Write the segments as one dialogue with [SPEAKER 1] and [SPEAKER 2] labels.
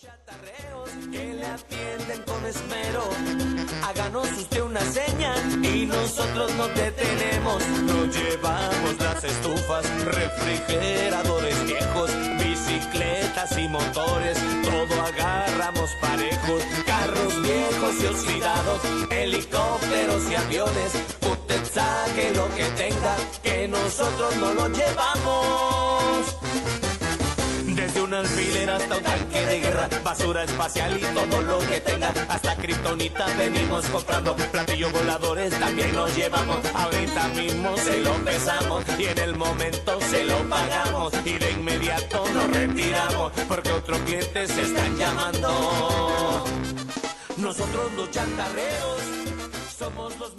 [SPEAKER 1] chatarreos que le atienden con esmero. Háganos usted una seña y nosotros no detenemos. Nos llevamos las estufas, refrigeradores viejos, bicicletas y motores. Todo agarramos parejos, carros viejos y oxidados, helicópteros y aviones. Usted saque lo que tenga, que nosotros no lo llevamos. Alfiler hasta un tanque de guerra, basura espacial y todo lo que tenga. Hasta kriptonita venimos comprando, platillos voladores también nos llevamos. Ahorita mismo se lo pesamos y en el momento se lo pagamos. Y de inmediato nos retiramos porque otros clientes se están llamando. Nosotros los chantarreros somos los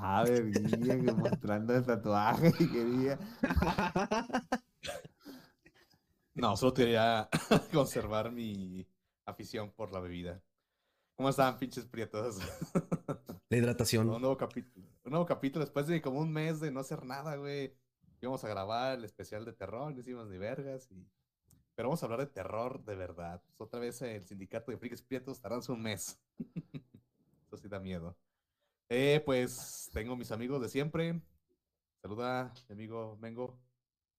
[SPEAKER 2] Ah, bebía, que mostrando el tatuaje y quería.
[SPEAKER 3] No, solo quería conservar mi afición por la bebida. ¿Cómo están, pinches prietos?
[SPEAKER 4] La hidratación.
[SPEAKER 3] un nuevo capítulo. Un nuevo capítulo después de como un mes de no hacer nada, güey. Íbamos a grabar el especial de terror, no hicimos ni vergas. Y... Pero vamos a hablar de terror de verdad. Pues otra vez el sindicato de frikis prietos tardanse un mes. Eso sí da miedo. Eh, pues tengo mis amigos de siempre. Saluda mi amigo Mengo.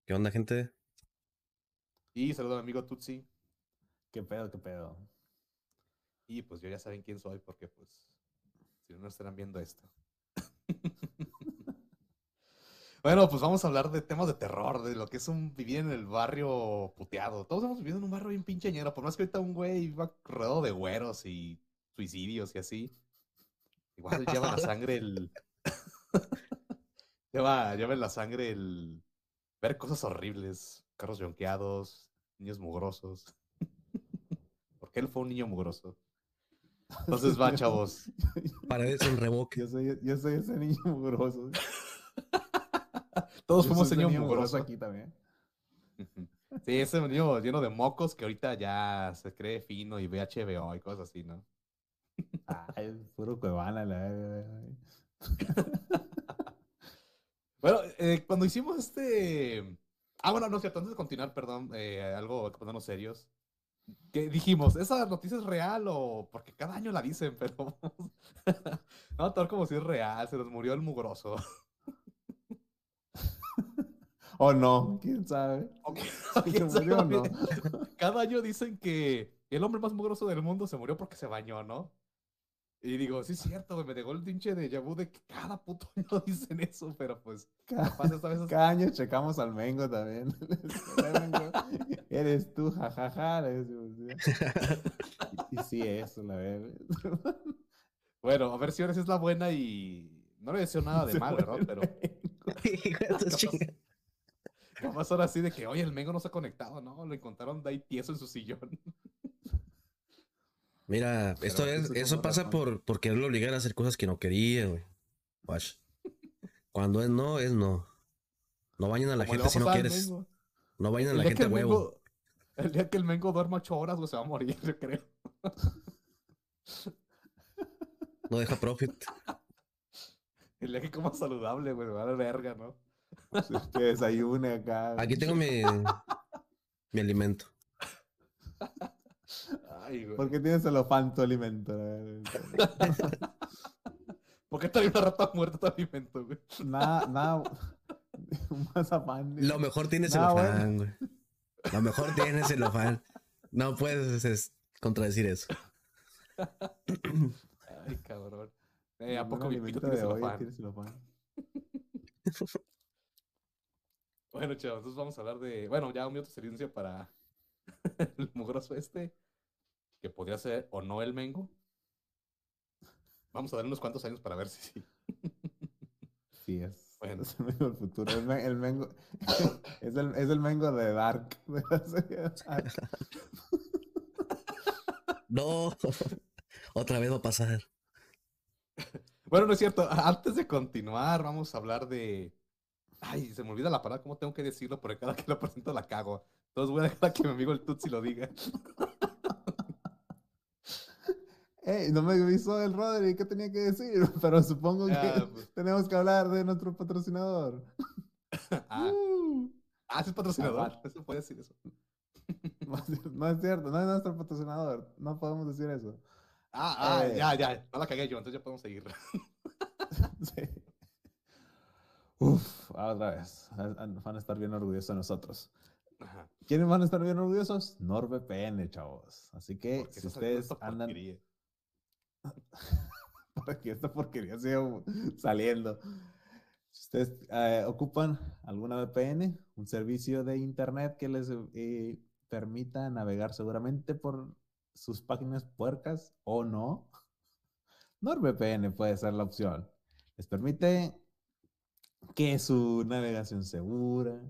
[SPEAKER 4] ¿Qué onda, gente?
[SPEAKER 3] Y saluda a mi amigo Tutsi.
[SPEAKER 2] ¿Qué pedo, qué pedo?
[SPEAKER 3] Y pues yo ya saben quién soy porque pues si no no estarán viendo esto. bueno, pues vamos a hablar de temas de terror, de lo que es un vivir en el barrio puteado. Todos hemos vivido en un barrio bien pincheñero, por más que ahorita un güey va rodeado de güeros y suicidios y así. Igual lleva la sangre el... lleva, lleva en la sangre el... Ver cosas horribles, carros yonqueados, niños mugrosos. Porque él fue un niño mugroso. Entonces va, chavos.
[SPEAKER 4] Para eso un revoque.
[SPEAKER 2] Yo soy, yo soy ese niño mugroso.
[SPEAKER 3] Todos
[SPEAKER 2] Yo
[SPEAKER 3] fuimos
[SPEAKER 2] ese
[SPEAKER 3] niño mugroso
[SPEAKER 2] aquí también.
[SPEAKER 3] Sí, ese niño lleno de mocos que ahorita ya se cree fino y ve HBO y cosas así, ¿no?
[SPEAKER 2] Ay, puro cuevana, la.
[SPEAKER 3] Bueno, eh, cuando hicimos este... Ah, bueno, no es cierto, antes de continuar, perdón, eh, algo, ponernos serios. Que dijimos, ¿esa noticia es real o...? Porque cada año la dicen, pero... no, todo como si es real, se nos murió el mugroso.
[SPEAKER 2] O no, quién sabe. Si
[SPEAKER 3] ¿quién
[SPEAKER 2] se murió o
[SPEAKER 3] sabe?
[SPEAKER 2] no.
[SPEAKER 3] Cada año dicen que el hombre más mugroso del mundo se murió porque se bañó, ¿no? Y digo, sí es cierto, güey, me llegó el pinche de vu de que cada puto año dicen eso, pero pues,
[SPEAKER 2] Cada,
[SPEAKER 3] capaz esta vez es-
[SPEAKER 2] cada año checamos al Mengo también. Eres tú, jajaja. le decimos, ¿sí? Y, y sí, eso, la verdad.
[SPEAKER 3] Bueno, a ver si ahora sí es la buena y no le deseo nada de mal, ¿verdad? Pero Capaz- capaz ahora sí de que, oye, el Mengo no se ha conectado, ¿no? Lo encontraron de ahí tieso en su sillón.
[SPEAKER 4] Mira, esto
[SPEAKER 2] Pero
[SPEAKER 4] es,
[SPEAKER 2] eso es
[SPEAKER 4] eso
[SPEAKER 2] como
[SPEAKER 4] pasa por, por quererlo obligar a hacer cosas que no quería, güey. Watch. Cuando es no, es no. No bañen a la
[SPEAKER 3] Como
[SPEAKER 4] gente si no quieres. No bañen a la gente huevo.
[SPEAKER 3] Mengo- El día que el Mengo duerma ocho horas, güey, se va a morir, yo creo.
[SPEAKER 4] No deja profit.
[SPEAKER 3] El día que coma saludable, güey, me va a dar verga, ¿no?
[SPEAKER 2] Que desayune acá.
[SPEAKER 4] Aquí tengo mi, mi alimento.
[SPEAKER 3] Ay, güey.
[SPEAKER 2] ¿Por qué tienes celofán tu alimento?
[SPEAKER 3] ¿Por qué trae una rata muerta tu alimento, güey?
[SPEAKER 2] Nada, nada. Un mazapán.
[SPEAKER 4] Lo mejor tiene
[SPEAKER 2] Nah, bueno.
[SPEAKER 4] celofán, güey. Lo mejor tiene celofán. No puedes es, contradecir eso.
[SPEAKER 3] Ay, cabrón. Eh, ¿A poco mi
[SPEAKER 2] alimento
[SPEAKER 3] pito tiene celofán? Bueno, chavos, entonces vamos a hablar de. Bueno, ya un minuto de silencio para el mugroso este, que podría ser o no el Mengo. Vamos a darle unos cuantos años para ver si sí.
[SPEAKER 2] Sí, es.
[SPEAKER 3] Bueno.
[SPEAKER 2] Es el mengo del futuro. El, el mengo. es, el, es el mengo de Dark. de la serie de Dark.
[SPEAKER 4] No. Otra vez va a pasar.
[SPEAKER 3] Bueno, no es cierto. Antes de continuar, vamos a hablar de. Ay, se me olvida la palabra, ¿cómo tengo que decirlo? Porque cada que lo presento la cago. Entonces voy a dejar a que mi amigo el Tutsi lo diga.
[SPEAKER 2] Ey, no me avisó el Rodri, ¿qué tenía que decir? Pero supongo que
[SPEAKER 3] Ah, pues.
[SPEAKER 2] tenemos que hablar de nuestro patrocinador.
[SPEAKER 3] Ah,
[SPEAKER 2] Uh.
[SPEAKER 3] ah, es patrocinador. Eso puede decir eso.
[SPEAKER 2] No es cierto, no es nuestro patrocinador. No podemos decir eso.
[SPEAKER 3] Ah, ah,
[SPEAKER 2] Eh.
[SPEAKER 3] ya, ya. No la cagué yo, entonces ya podemos seguir.
[SPEAKER 2] Sí. Uf, otra vez. Van a estar bien orgullosos de nosotros.
[SPEAKER 3] Ajá.
[SPEAKER 2] ¿Quiénes van a estar bien orgullosos? NordVPN, chavos. Así que si ustedes andan
[SPEAKER 3] porquería.
[SPEAKER 2] para que esta porquería siga saliendo. Si ustedes eh, ocupan alguna VPN, un servicio de internet que les eh, permita navegar seguramente por sus páginas puercas o no, NordVPN puede ser la opción. Les permite que su navegación segura,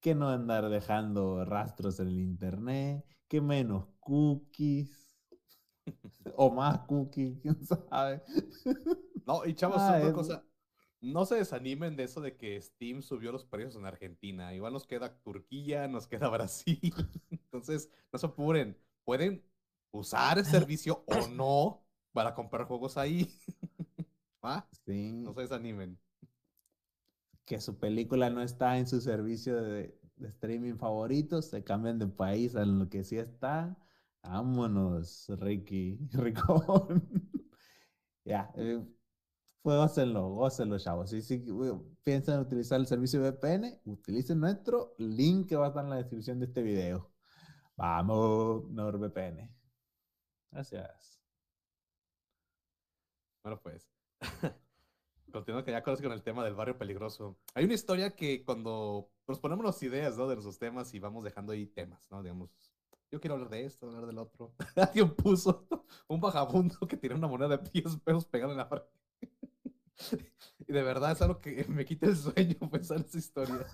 [SPEAKER 2] que no andar dejando rastros en el internet, que menos cookies o más cookies, quién sabe.
[SPEAKER 3] No, y chavos,
[SPEAKER 2] Ah,
[SPEAKER 3] otra
[SPEAKER 2] es-
[SPEAKER 3] cosa. No se desanimen de eso de que Steam subió los precios en Argentina. Igual nos queda Turquía, nos queda Brasil. Entonces, no se apuren. Pueden usar el servicio o no para comprar juegos ahí. ¿Va?
[SPEAKER 2] Sí,
[SPEAKER 3] No se desanimen.
[SPEAKER 2] que su película no está en su servicio de, de streaming favorito, se cambian de país a lo que sí está. Vámonos, Ricky, Ricón. ya, eh, pues gócenlo, gócenlo, chavos. Si, si piensan utilizar el servicio VPN, utilicen nuestro link que va a estar en la descripción de este video. Vamos, NordVPN. Gracias.
[SPEAKER 3] Bueno, pues. Continuando que ya con el tema del barrio peligroso. Hay una historia que cuando nos ponemos las ideas, ¿no? De nuestros temas y vamos dejando ahí temas, ¿no? Digamos, yo quiero hablar de esto, hablar del otro. Alguien puso un vagabundo que tiene una moneda de 10 pesos pegada en la frente. Y de verdad es algo que me quita el sueño pensar en esa historia.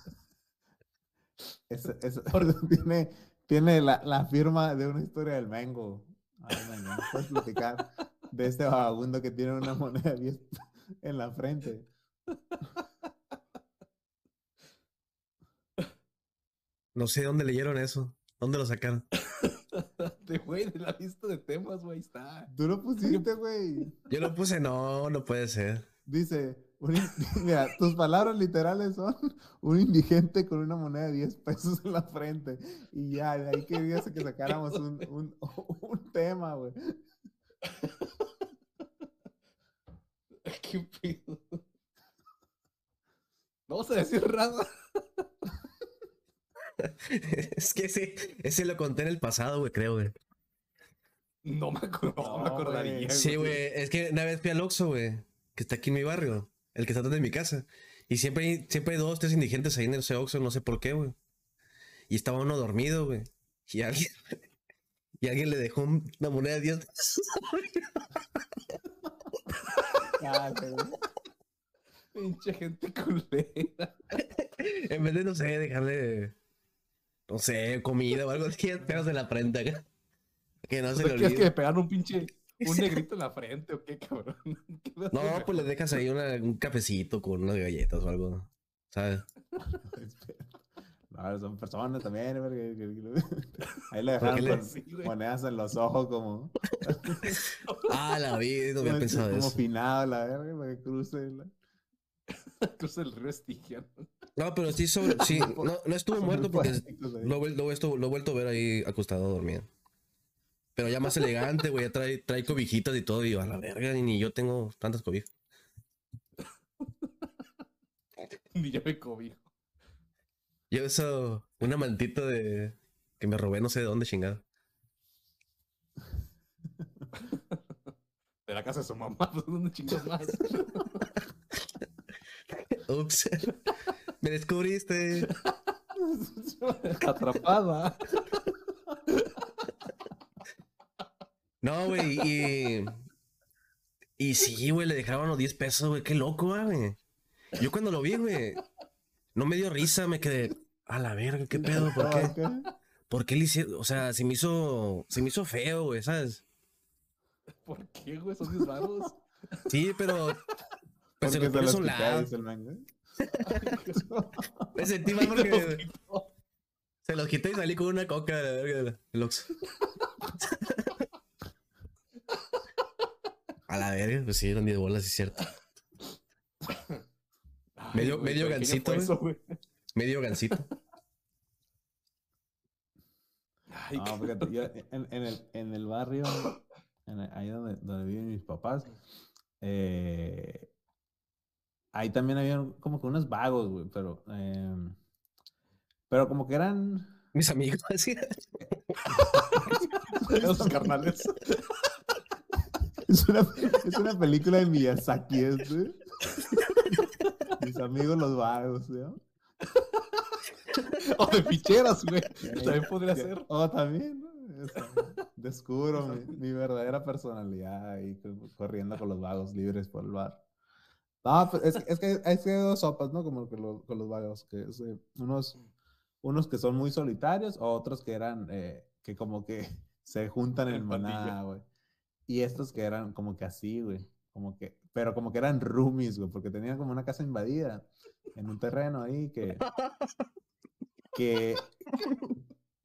[SPEAKER 2] Ese- ese- tiene tiene la, la firma de una historia del Mengo. Ay, Mengo, ¿puedes platicar de este vagabundo que tiene una moneda de 10 en la frente?
[SPEAKER 4] No sé dónde leyeron eso. ¿Dónde lo sacaron?
[SPEAKER 3] De güey, de la lista de temas, güey, está.
[SPEAKER 2] Tú lo pusiste, güey.
[SPEAKER 4] Yo lo puse, no, no puede ser.
[SPEAKER 2] Dice, un mira, tus palabras literales son un indigente con una moneda de 10 pesos en la frente. Y ya, de ahí querías que sacáramos un, un, un tema, güey.
[SPEAKER 3] ¿Qué pedo? No vamos a decir nada.
[SPEAKER 4] es que ese, ese lo conté en el pasado, güey, creo, güey.
[SPEAKER 3] No me, acuerdo, no me acordaría.
[SPEAKER 2] güey.
[SPEAKER 4] Sí, güey, es que una vez fui al Oxxo, güey, que está aquí en mi barrio, el que está atrás de mi casa. Y siempre hay, siempre hay dos, tres indigentes ahí en ese Oxxo, no sé por qué, güey. Y estaba uno dormido, güey. Y alguien, y alguien le dejó un- una moneda de 10 pesos.
[SPEAKER 2] Ah, güey.
[SPEAKER 3] Pinche gente culera.
[SPEAKER 4] En vez de, no sé, dejarle, no sé, comida o algo así, 10 pesos en la frente acá. Que no
[SPEAKER 3] ¿No
[SPEAKER 4] se le
[SPEAKER 3] ¿Quieres que
[SPEAKER 4] olvide.
[SPEAKER 3] le pegaron un pinche un negrito en la frente o qué, cabrón? ¿Qué vas a
[SPEAKER 4] No, pues le dejas ahí una- un cafecito con unas galletas o algo, ¿sabes?
[SPEAKER 2] No, son personas también, Ahí le
[SPEAKER 4] ¿Por qué
[SPEAKER 2] dejaron
[SPEAKER 4] le-
[SPEAKER 2] con
[SPEAKER 3] güey.
[SPEAKER 2] monedas en los ojos como,
[SPEAKER 4] Ah, la vida, no había
[SPEAKER 2] como,
[SPEAKER 4] pensado
[SPEAKER 2] como
[SPEAKER 4] eso.
[SPEAKER 2] finado la verga para que cruce la-
[SPEAKER 3] Cruza el río Estigia. ¿no?
[SPEAKER 4] Pero sí, sobre, sí, no, no estuvo muerto porque lo, lo he estu- lo he vuelto a ver ahí acostado dormido. Pero ya más elegante, güey, ya trae, trae cobijitas y todo, y yo, a la verga, ni yo tengo tantas cobijas.
[SPEAKER 3] Ni yo me cobijo.
[SPEAKER 4] Yo eso, una mantita de que me robé no sé de dónde chingada.
[SPEAKER 3] De la casa de su mamá, ¿dónde chingas más?
[SPEAKER 4] Ups. me descubriste.
[SPEAKER 3] Atrapada.
[SPEAKER 4] No, güey, y. Y sí, güey, le dejaron los 10 pesos, güey. Qué loco, ah, güey. Yo cuando lo vi, güey, no me dio risa, me quedé. A la verga, qué pedo, ¿por qué? ¿Por qué le hicieron? O sea, se me hizo. Se me hizo feo, güey, ¿sabes?
[SPEAKER 3] ¿Por qué, güey? Son mis varos.
[SPEAKER 4] Sí, pero. Pues se lo pones a un lado. Me sentí mal porque. Se los quité y salí con una coca de la verga. A la verga, pues sí, eran 10 bolas, es cierto.
[SPEAKER 3] Ay,
[SPEAKER 4] Medio-
[SPEAKER 3] güey,
[SPEAKER 4] medio
[SPEAKER 3] ¿por qué
[SPEAKER 4] gansito,
[SPEAKER 3] fue
[SPEAKER 4] güey.
[SPEAKER 3] eso, güey?
[SPEAKER 4] Medio gancito.
[SPEAKER 3] Ay,
[SPEAKER 2] No, fíjate, yo en, en el, en el barrio, en el- ahí donde, donde viven mis papás, eh, ahí también había como que unos vagos, güey, pero, em, pero como que eran,
[SPEAKER 4] Mis amigos, así.
[SPEAKER 3] Esos carnales.
[SPEAKER 2] es una, es una película de Miyazaki, es, güey. Mis amigos los vagos, ¿no?
[SPEAKER 3] O de ficheras, güey. También podría ser.
[SPEAKER 2] Oh, también, ¿no? O descubro mi, mi verdadera personalidad ahí co- corriendo con los vagos libres por el bar. No, pues, es, es que es que hay dos sopas, ¿no? Como con los vagos, que es, eh, unos, unos que son muy solitarios, o otros que eran, eh, que como que se juntan en manada, güey. Y estos que eran como que así, güey. Como que, pero como que eran roomies, güey, porque tenían como una casa invadida en un terreno ahí que, que,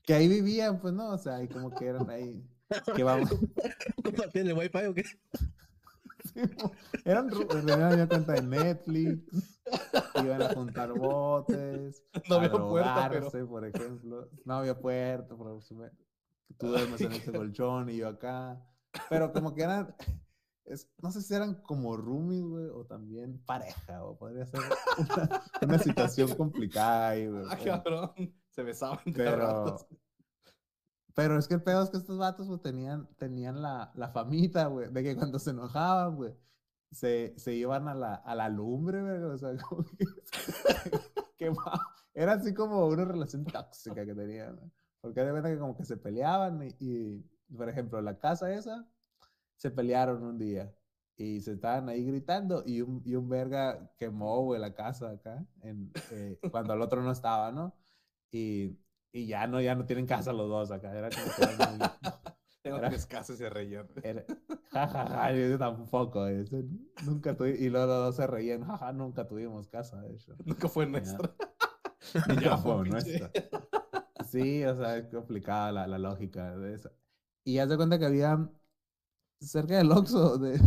[SPEAKER 2] que ahí vivían, pues, ¿no? O sea, y como que eran ahí, que vamos,
[SPEAKER 4] ¿Compartían el wifi o qué?
[SPEAKER 2] eran, tenían ya cuenta de Netflix, iban a juntar botes,
[SPEAKER 3] No había puerta, pero.
[SPEAKER 2] por ejemplo. No había puerta, por ejemplo. Tú duermes en este colchón y yo acá. Pero como que eran, es- no sé si eran como roomies, güey, o también pareja, o podría ser una, una situación complicada ahí, güey.
[SPEAKER 3] Ah, cabrón. Se besaban de
[SPEAKER 2] Pero,
[SPEAKER 3] ratos.
[SPEAKER 2] Pero es que el pedo es que estos vatos, güey, tenían, tenían la, la famita, güey, de que cuando se enojaban, güey, se, se iban a la, a la lumbre, güey, o sea, como que, quemaba. Era así como una relación tóxica que tenían. Porque de verdad que como que se peleaban y, y, por ejemplo, la casa esa, se pelearon un día y se estaban ahí gritando y un, y un verga quemó, güey, la casa acá, en, eh, cuando el otro no estaba, ¿no? Y, y ya no, ya no tienen casa los dos acá. Era como que
[SPEAKER 3] Tengo
[SPEAKER 2] era-
[SPEAKER 3] tres casas y se reían.
[SPEAKER 2] ja, ja, ja, yo tampoco. eso, nunca tuvi- y luego los dos se reían, jaja, nunca tuvimos casa, hecho.
[SPEAKER 3] Nunca fue nuestra.
[SPEAKER 2] Nunca fue nuestra. Sí, o sea, es complicada la, la lógica de eso. Y haz de cuenta que había cerca del Oxxo de,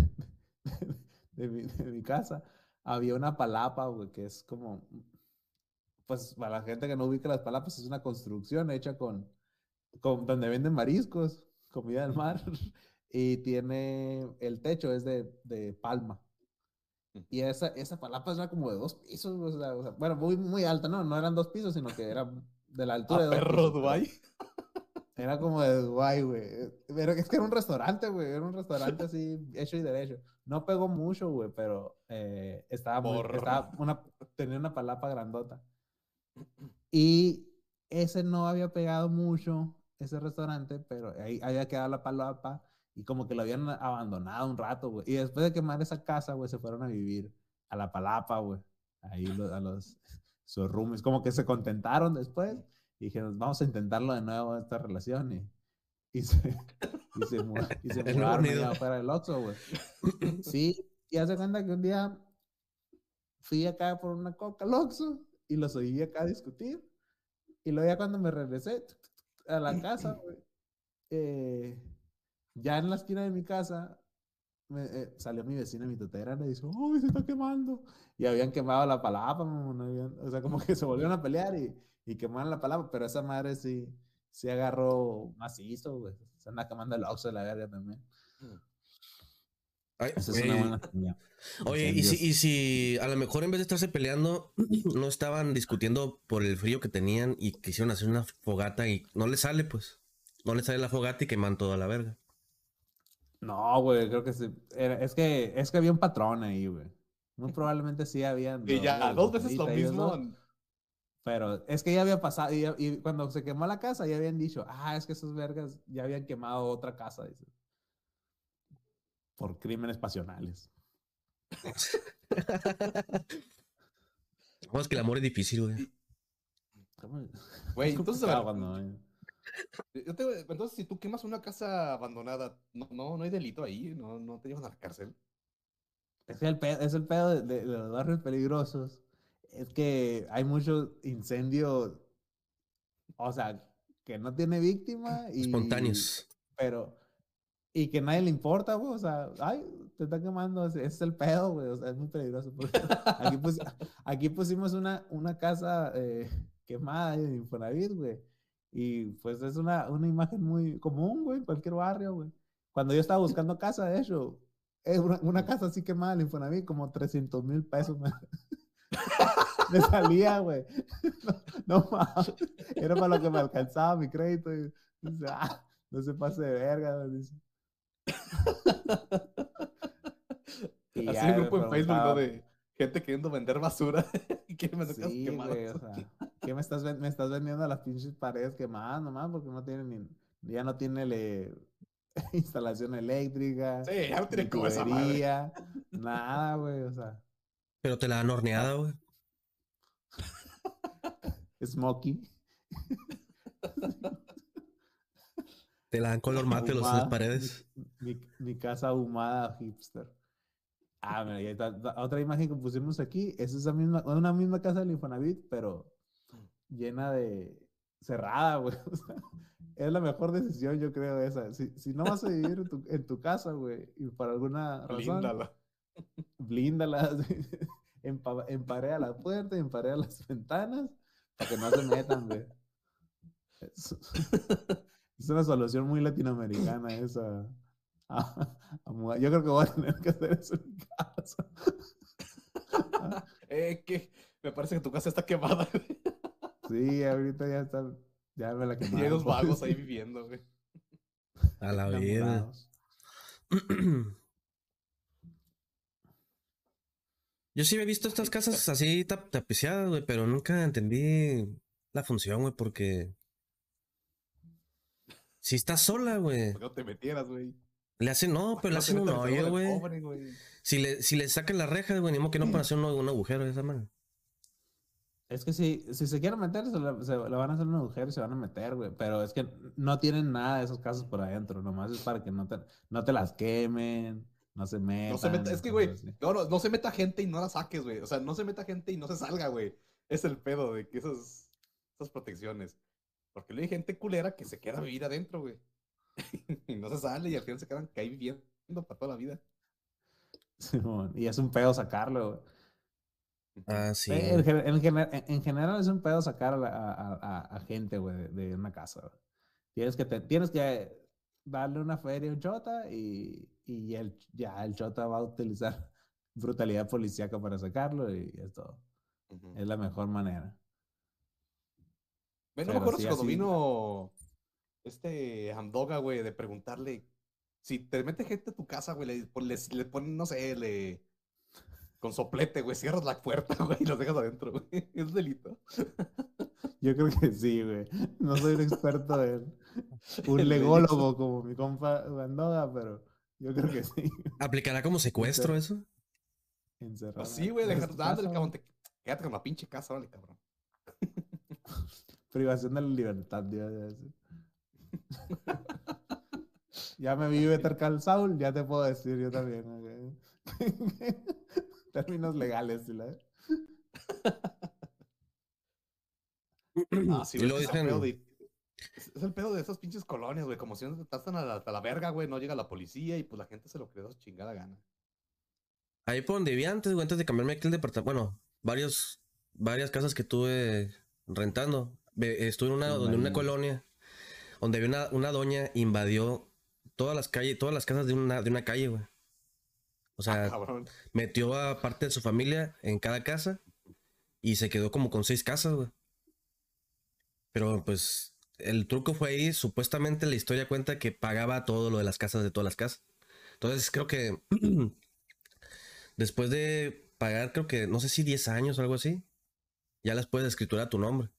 [SPEAKER 2] de, mi, de mi casa, había una palapa, güey, que es como, pues para la gente que no ubica las palapas, es una construcción hecha con, con donde venden mariscos, comida del mar, y tiene, el techo es de, de palma. Y esa, esa palapa era como de dos pisos, o sea, o sea, bueno, muy, muy alta, no, no eran dos pisos, sino que era de la altura
[SPEAKER 3] A
[SPEAKER 2] de dos
[SPEAKER 3] perro
[SPEAKER 2] pisos,
[SPEAKER 3] Dubai.
[SPEAKER 2] era como de Dubái, güey. Pero es que era un restaurante, güey. Era un restaurante así, hecho y derecho. No pegó mucho, güey, pero eh, estaba muy, estaba una, tenía una palapa grandota. Y ese no había pegado mucho, ese restaurante, pero ahí había quedado la palapa y como que lo habían abandonado un rato, güey. Y después de quemar esa casa, güey, se fueron a vivir a la palapa, güey. Ahí a los, sus roomies, como que se contentaron después y dijeron, vamos a intentarlo de nuevo esta relación y, y se, y se, y se mudaron allá
[SPEAKER 4] nido.
[SPEAKER 2] afuera del Oxxo, güey. Sí, y hace cuenta que un día fui acá por una coca al Oxxo y los oí acá discutir y luego ya cuando me regresé a la casa, eh, ya en la esquina de mi casa me, eh, salió mi vecina, mi totera, y le dice, ¡Uy, se está quemando! Y habían quemado la palapa, mamón, habían- o sea, como que se volvieron a pelear y, y quemaron la palapa, pero esa madre sí, sí agarró macizo, güey. Se anda quemando el oxo de la verga también.
[SPEAKER 4] Ay,
[SPEAKER 2] Esa es una
[SPEAKER 4] güey.
[SPEAKER 2] buena señal.
[SPEAKER 4] Oye, ¿y si, y si a lo mejor en vez de estarse peleando, no estaban discutiendo por el frío que tenían y quisieron hacer una fogata y no les sale, pues? No les sale la fogata y queman toda la verga.
[SPEAKER 2] No, güey, creo que sí. Era- es, que, es que había un patrón ahí, güey. Muy probablemente sí habían.
[SPEAKER 3] Y ya, dos veces lo
[SPEAKER 2] ellos
[SPEAKER 3] mismo.
[SPEAKER 2] Pero es que ya había pasado, y, y cuando se quemó la casa ya habían dicho, ah, es que esos vergas ya habían quemado otra casa, dice. Por crímenes pasionales.
[SPEAKER 4] Es que el amor es difícil, güey.
[SPEAKER 3] Güey,
[SPEAKER 2] Es
[SPEAKER 3] entonces, yo te- entonces, si tú quemas una casa abandonada, no, no, no hay delito ahí, no, no te llevan a la cárcel.
[SPEAKER 2] Es el pedo, es el pedo de, de- de los barrios peligrosos. Es que hay mucho incendio, o sea, que no tiene víctima y...
[SPEAKER 4] Espontáneos.
[SPEAKER 2] Pero, y que nadie le importa, güey. O sea, ay, te está quemando, ese es el pedo, güey, o sea, es muy peligroso. Aquí, pus- aquí pusimos una, una casa eh, quemada en Infonavit, güey, y pues es una, una imagen muy común, güey, en cualquier barrio, güey. Cuando yo estaba buscando casa, de hecho, es una, casa así quemada en Infonavit, como 300 mil pesos, me, salía, güey. No, no mames, era para lo que me alcanzaba mi crédito. Y, ah, no se pase de verga, dice.
[SPEAKER 3] Así un
[SPEAKER 2] me
[SPEAKER 3] grupo en Facebook, ¿no? De gente queriendo vender basura vender casas
[SPEAKER 2] Sí, güey, o sea, ¿qué me estás, ven- me estás vendiendo las pinches paredes quemadas nomás? Porque no tiene ni, ya no tiene le- instalación eléctrica,
[SPEAKER 3] Sí, ya no tiene como esa madre.
[SPEAKER 2] nada, güey, o sea,
[SPEAKER 4] Pero te la dan horneada, güey.
[SPEAKER 2] smoky.
[SPEAKER 4] Te la dan color mate los
[SPEAKER 2] ahumada,
[SPEAKER 4] paredes.
[SPEAKER 2] Mi, mi- mi casa ahumada hipster. Ah, mira, y ahí está, la otra imagen que pusimos aquí es esa misma, una misma casa del Infonavit, pero llena de cerrada, güey. o sea, es la mejor decisión, yo creo, esa. Si, si no vas a vivir en tu, en tu casa, güey, y por alguna razón,
[SPEAKER 3] Líndala.
[SPEAKER 2] blíndala, empa- emparea la puerta, emparea las ventanas, para que no se metan, güey. Es, una solución muy latinoamericana esa. a- a mudar. Yo creo que voy a tener que hacer eso en mi casa.
[SPEAKER 3] Eh, que me parece que tu casa está quemada. güey.
[SPEAKER 2] Sí, ahorita ya está, ya me la
[SPEAKER 3] y
[SPEAKER 2] quemaron.
[SPEAKER 3] hay dos vagos ahí viviendo, güey.
[SPEAKER 4] A la vida. Yo sí he visto estas casas así tap- tapiciadas, güey, pero nunca entendí la función, güey, porque si está sola, güey,
[SPEAKER 3] Porque no te metieras, güey.
[SPEAKER 4] le hacen, no,
[SPEAKER 3] ¿Para
[SPEAKER 4] pero le hacen un hoyo, güey. Si le, si le sacan las rejas, güey, ni modo que no para hacer un, un agujero de esa manera.
[SPEAKER 2] Es que si, si se quieren meter, se la, se la van a hacer un agujero y se van a meter, güey. Pero es que no tienen nada de esos casos por adentro. Nomás es para que no te, no te las quemen, no se metan.
[SPEAKER 3] No se meta, es que, güey, no, no se meta gente y no la saques, güey. O sea, no se meta gente y no se salga, güey. Es el pedo de que esas, esas protecciones. Porque luego hay gente culera que se queda a vivir adentro, güey. y no se sale y al final se quedan que ahí viviendo para toda la vida.
[SPEAKER 2] Simón, y es un pedo sacarlo, güey.
[SPEAKER 4] Ah, sí.
[SPEAKER 2] Eh, En, en en- en general es un pedo sacar a, la- a- a- a- gente, güey, de, de una casa. güey. Tienes que, te- tienes que darle una feria a un chota y, y el, ya el chota va a utilizar brutalidad policíaca para sacarlo y es todo.
[SPEAKER 3] Ujú.
[SPEAKER 2] Es la mejor manera.
[SPEAKER 3] No me acuerdo
[SPEAKER 2] sí,
[SPEAKER 3] si cuando
[SPEAKER 2] así-
[SPEAKER 3] vino este Andoga, güey, de preguntarle si te mete gente a tu casa, güey, le, les- le ponen, no sé, le con soplete, güey, cierras la puerta, güey, y los dejas adentro, güey. Es delito.
[SPEAKER 2] Yo creo que sí, güey. No soy un experto en un lególogo como mi compa Bandoga, pero yo creo que sí.
[SPEAKER 4] ¿Aplicará como secuestro eso?
[SPEAKER 2] Encerrado.
[SPEAKER 3] Así, güey, dejar, dándole,
[SPEAKER 2] casa,
[SPEAKER 3] cabrón, te- quédate con la pinche casa, órale, cabrón.
[SPEAKER 2] Privación de la libertad, Dios. ya sé. Ya me vi Better Call Saul, ya te puedo decir yo también. Términos legales, ¿sí la?
[SPEAKER 3] Ah, sí, el
[SPEAKER 4] dicen,
[SPEAKER 3] pedo de, es, es el pedo de esas pinches colonias, güey, como si no te hasta la, hasta la verga, güey, no llega la policía y pues la gente se lo cree a su chingada gana.
[SPEAKER 4] ahí por donde vivía antes, güey, antes de cambiarme aquí el departamento, bueno, varios, varias casas que tuve rentando. Ve- Estuve en una, donde una colonia, donde había una, una doña invadió todas las calles, todas las casas de una, de una calle, güey. O sea,
[SPEAKER 3] Ah,
[SPEAKER 4] metió a parte de su familia en cada casa y se quedó como con seis casas, güey. Pero pues el truco fue ahí, supuestamente la historia cuenta que pagaba todo lo de las casas de todas las casas. Entonces creo que después de pagar, creo que no sé si 10 años o algo así, ya les puedes escriturar a tu nombre.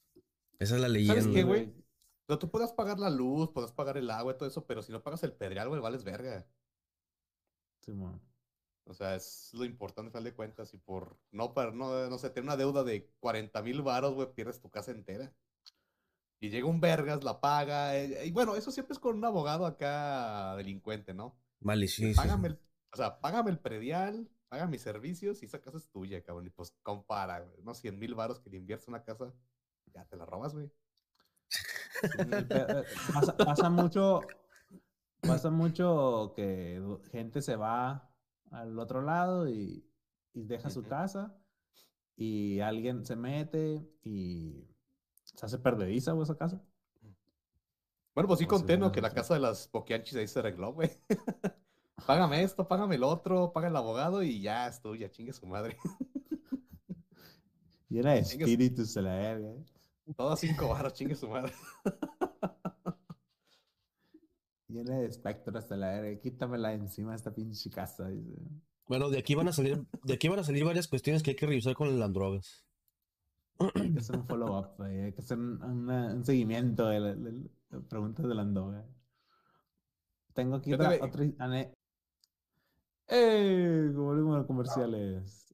[SPEAKER 4] Esa es la leyenda.
[SPEAKER 3] qué, güey? O sea, tú puedes pagar la luz, puedes pagar el agua y todo eso, pero si no pagas el pedreal, güey, vales verga.
[SPEAKER 2] Simón.
[SPEAKER 3] O sea, es lo importante, al final de cuentas. Y por no, para, no, no sé, tener una deuda de 40 mil varos, güey, pierdes tu casa entera. Y llega un vergas, la paga. eh, y bueno, eso siempre es con un abogado acá delincuente, ¿no?
[SPEAKER 4] Vale, sí, sí.
[SPEAKER 3] Págame el, o sea, págame el predial, paga mis servicios y esa casa es tuya, cabrón. Y pues compara, güey. No 100 mil varos que le inviertes una casa, ya te la robas, güey.
[SPEAKER 2] Eh, pasa, pasa mucho, pasa mucho que gente se va al otro lado y, y deja su casa y alguien se mete y se hace perdediza, güey, esa casa.
[SPEAKER 3] Bueno, pues sí
[SPEAKER 2] sea,
[SPEAKER 3] conté, Que la casa de las poquianchis ahí se arregló, güey. págame esto, págame el otro, paga el abogado y ya es tuya, chingue su madre.
[SPEAKER 2] Llena de
[SPEAKER 3] Chingue su-
[SPEAKER 2] espíritus a la verga. ¿eh?
[SPEAKER 3] Todas cinco barras, chingue su madre.
[SPEAKER 2] Llena de espectros hasta la verga. Quítamela encima de esta pinche casa. dice.
[SPEAKER 4] Bueno, de aquí van a salir, de aquí van a salir varias cuestiones que hay que revisar con las drogas.
[SPEAKER 2] Hay que hacer un follow-up, Hay que hacer un, una- un seguimiento de, la- de las preguntas de la andoga. Tengo aquí otra.
[SPEAKER 3] te
[SPEAKER 2] otra ane- ¡Eh! A los comerciales.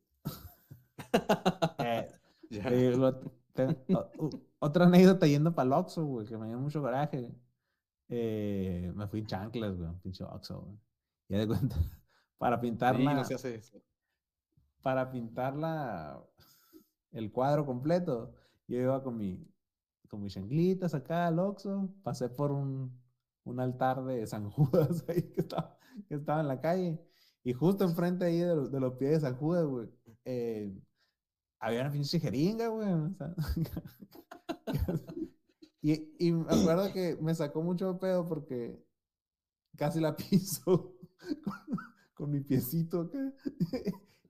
[SPEAKER 2] Eh,
[SPEAKER 3] Ya.
[SPEAKER 2] eh, lo- te- o- otra anécdota yendo para el Oxxo, güey, que me dio mucho coraje. Eh, me fui en chanclas, güey, un pinche Oxxo, güey. Ya de cuenta, para
[SPEAKER 3] Sí,
[SPEAKER 2] pintarla,
[SPEAKER 3] no se hace eso.
[SPEAKER 2] para pintarla el cuadro completo, yo iba con mi, con mis chanclitas acá al Oxxo, pasé por un, un altar de San Judas ahí que estaba, que estaba en la calle, y justo enfrente ahí de los, de los pies de San Judas, güey, eh, había una pinche jeringa, güey. o sea, y, y me acuerdo que me sacó mucho pedo porque casi la piso con, con mi piecito acá.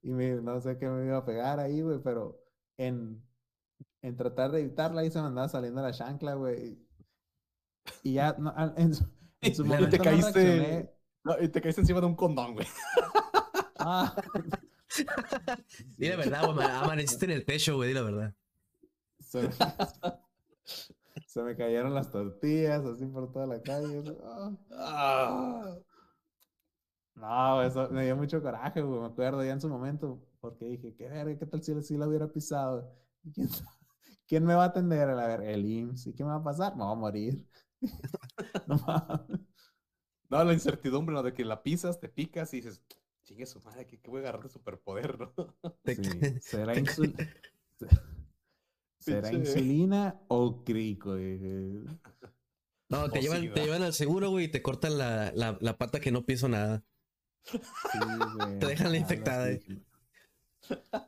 [SPEAKER 2] y me, no sé qué me iba a pegar ahí, güey, pero en, en tratar de evitarla ahí se me andaba saliendo la chancla, güey. Y ya, no, en su, en su
[SPEAKER 3] Y
[SPEAKER 2] momento
[SPEAKER 3] te caíste, no, y te caíste encima de un condón, güey.
[SPEAKER 2] Ah,
[SPEAKER 4] Di la verdad, güey, amaneciste en el techo, güey, di la verdad.
[SPEAKER 2] se, me, se me cayeron las tortillas así por toda la calle. así, ah. No, eso me dio mucho coraje, güey, me acuerdo ya en su momento, porque dije, qué verga, qué tal si si la hubiera pisado. ¿Y ¿Quién, quién me va a atender? A la verga, el IMSS. ¿Y qué me va a pasar? Me voy a morir. no mames.
[SPEAKER 3] No, la incertidumbre, ¿no? De que la pisas, te picas y dices, chingue su madre, que, que voy a agarrar de superpoder, ¿no?
[SPEAKER 2] Sí, ¿Será, insul- ¿Será insulina o crico? Dije.
[SPEAKER 4] No, te llevan, te llevan al seguro, güey, y te cortan la, la, la pata que no piso nada.
[SPEAKER 2] Sí, güey,
[SPEAKER 4] Te dejan la infectada, eh.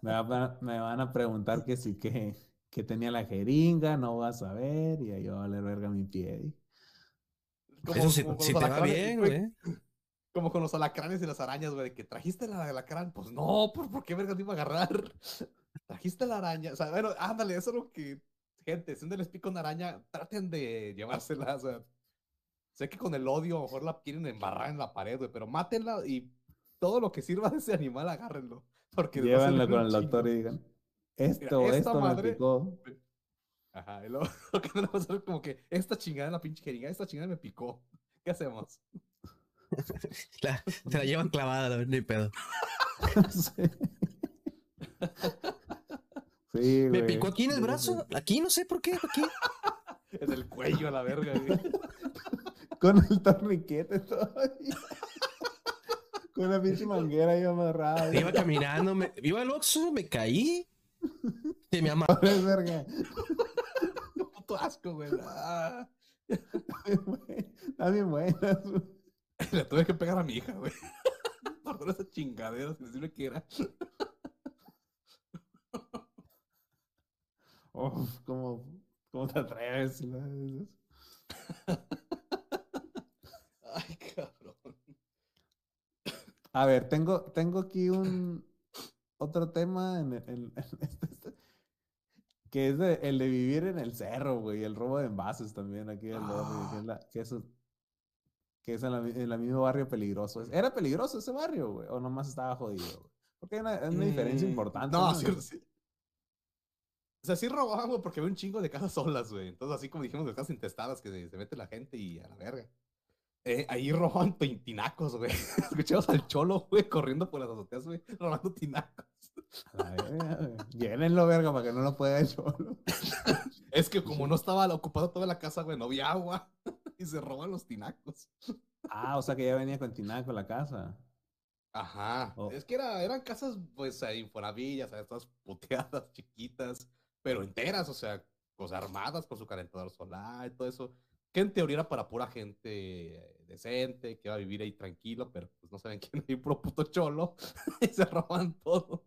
[SPEAKER 2] Me, va- me van a preguntar que sí, que, que tenía la jeringa, no vas a ver, y ahí va a valer verga mi pie.
[SPEAKER 4] Eso
[SPEAKER 3] los
[SPEAKER 4] te va bien,
[SPEAKER 3] güey. Como con los alacranes y las arañas, güey, de que trajiste la alacrán. Pues no, ¿por, por qué verga te iba a agarrar? Trajiste la araña. O sea, bueno, ándale, eso es lo que. Gente, si un les pica una araña, traten de llevársela. O sea, sé que con el odio a lo mejor la quieren embarrar en la pared, güey, pero mátenla y todo lo que sirva de ese animal, agárrenlo. Porque
[SPEAKER 2] Llévenlo con el doctor y digan, esto,
[SPEAKER 3] esta
[SPEAKER 2] esto
[SPEAKER 3] madre-
[SPEAKER 2] me picó.
[SPEAKER 3] Ajá, y luego lo que no le va a hacer como que esta chingada en la pinche jeringa, esta chingada me picó. ¿Qué hacemos?
[SPEAKER 4] La- te la llevan clavada, la- ni pedo.
[SPEAKER 2] sí, Sí,
[SPEAKER 4] Me picó aquí en el brazo. Aquí, no sé por qué, aquí.
[SPEAKER 3] En el cuello a la verga, güey.
[SPEAKER 2] Con el torniquete todavía. Con la pinche manguera ahí amarrada.
[SPEAKER 4] Iba caminando, me, iba al Oxxo, me caí. Se me ama.
[SPEAKER 2] Es verga.
[SPEAKER 3] Puto asco, güey. Ah.
[SPEAKER 2] Está bien buenas. güey.
[SPEAKER 3] Le tuve que pegar a mi hija, güey. Por esa chingadera, sin decirle que era.
[SPEAKER 2] Uf, ¿cómo, cómo te atreves?
[SPEAKER 3] Ay, cabrón.
[SPEAKER 2] A ver, tengo, tengo aquí un otro tema en, en- en este- este, que es de- el de vivir en el cerro, güey, el robo de envases también aquí el barrio, que es, la- que eso- que es en, la mi- en el mismo barrio peligroso. ¿Era peligroso ese barrio, güey? ¿O nomás estaba jodido? güey? Porque hay una, hay una diferencia
[SPEAKER 3] Mm,
[SPEAKER 2] importante.
[SPEAKER 3] No,
[SPEAKER 2] ¿no?
[SPEAKER 3] sí, sí. O sea, sí robaban, güey, porque había un chingo de casas solas, güey. Entonces, así como dijimos, de casas intestadas que se, se mete la gente y a la verga. Eh, ahí robaban tin- tinacos, güey. Escuchamos al cholo, güey, corriendo por las azoteas, güey, robando tinacos.
[SPEAKER 2] A la verga, güey. Llénenlo, verga, para que no lo pueda cholo.
[SPEAKER 3] Es que como no estaba ocupada toda la casa, güey, no había agua. Y se roban los tinacos.
[SPEAKER 2] Ah, o sea que ya venía con tinaco la casa.
[SPEAKER 3] Ajá.
[SPEAKER 2] Oh.
[SPEAKER 3] Es que era, eran casas, pues, ahí, Infonavillas, ¿sabes? todas puteadas, chiquitas, pero enteras, o sea, pues armadas con su calentador solar y todo eso. que en teoría era para pura gente decente, que iba a vivir ahí tranquilo, pero pues no saben quién hay puro puto cholo y se roban todo.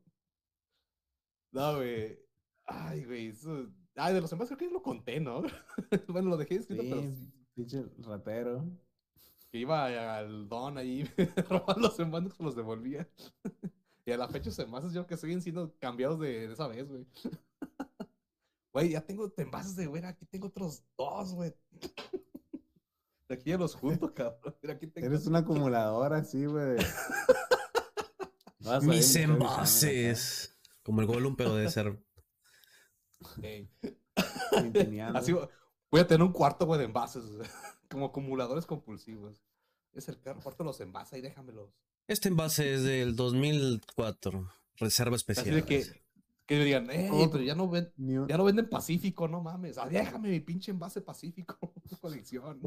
[SPEAKER 3] No, güey. Ay, güey, eso... Ay, de los envases creo que lo conté, ¿no? bueno, lo dejé escrito, pero
[SPEAKER 2] Sí,
[SPEAKER 3] sí.
[SPEAKER 2] pinche ratero.
[SPEAKER 3] Que iba al don ahí, roban los envases, los devolvía. y a la fecha, esos envases yo creo que siguen siendo cambiados de, de esa vez, güey. Güey, ya tengo envases de, güey, aquí tengo otros dos, güey. De aquí ya los junto, cabrón. Mira, aquí tengo
[SPEAKER 2] Eres una acumuladora así, güey.
[SPEAKER 4] Mis envases. Como el Gollum, pero de ser.
[SPEAKER 3] Ey.
[SPEAKER 2] acá, tintineando.
[SPEAKER 3] Así voy a tener un cuarto, güey, de envases. o sea, Como acumuladores compulsivos. Es el cuarto los envases y déjamelos.
[SPEAKER 4] Este envase es del 2004. Reserva
[SPEAKER 3] Así
[SPEAKER 4] especial.
[SPEAKER 3] de que, que digan, eh,
[SPEAKER 2] Otro.
[SPEAKER 3] pero ya no, ven,
[SPEAKER 2] Ni un-
[SPEAKER 3] ya no venden Pacífico, no mames. Ah, déjame mi pinche envase Pacífico. colección.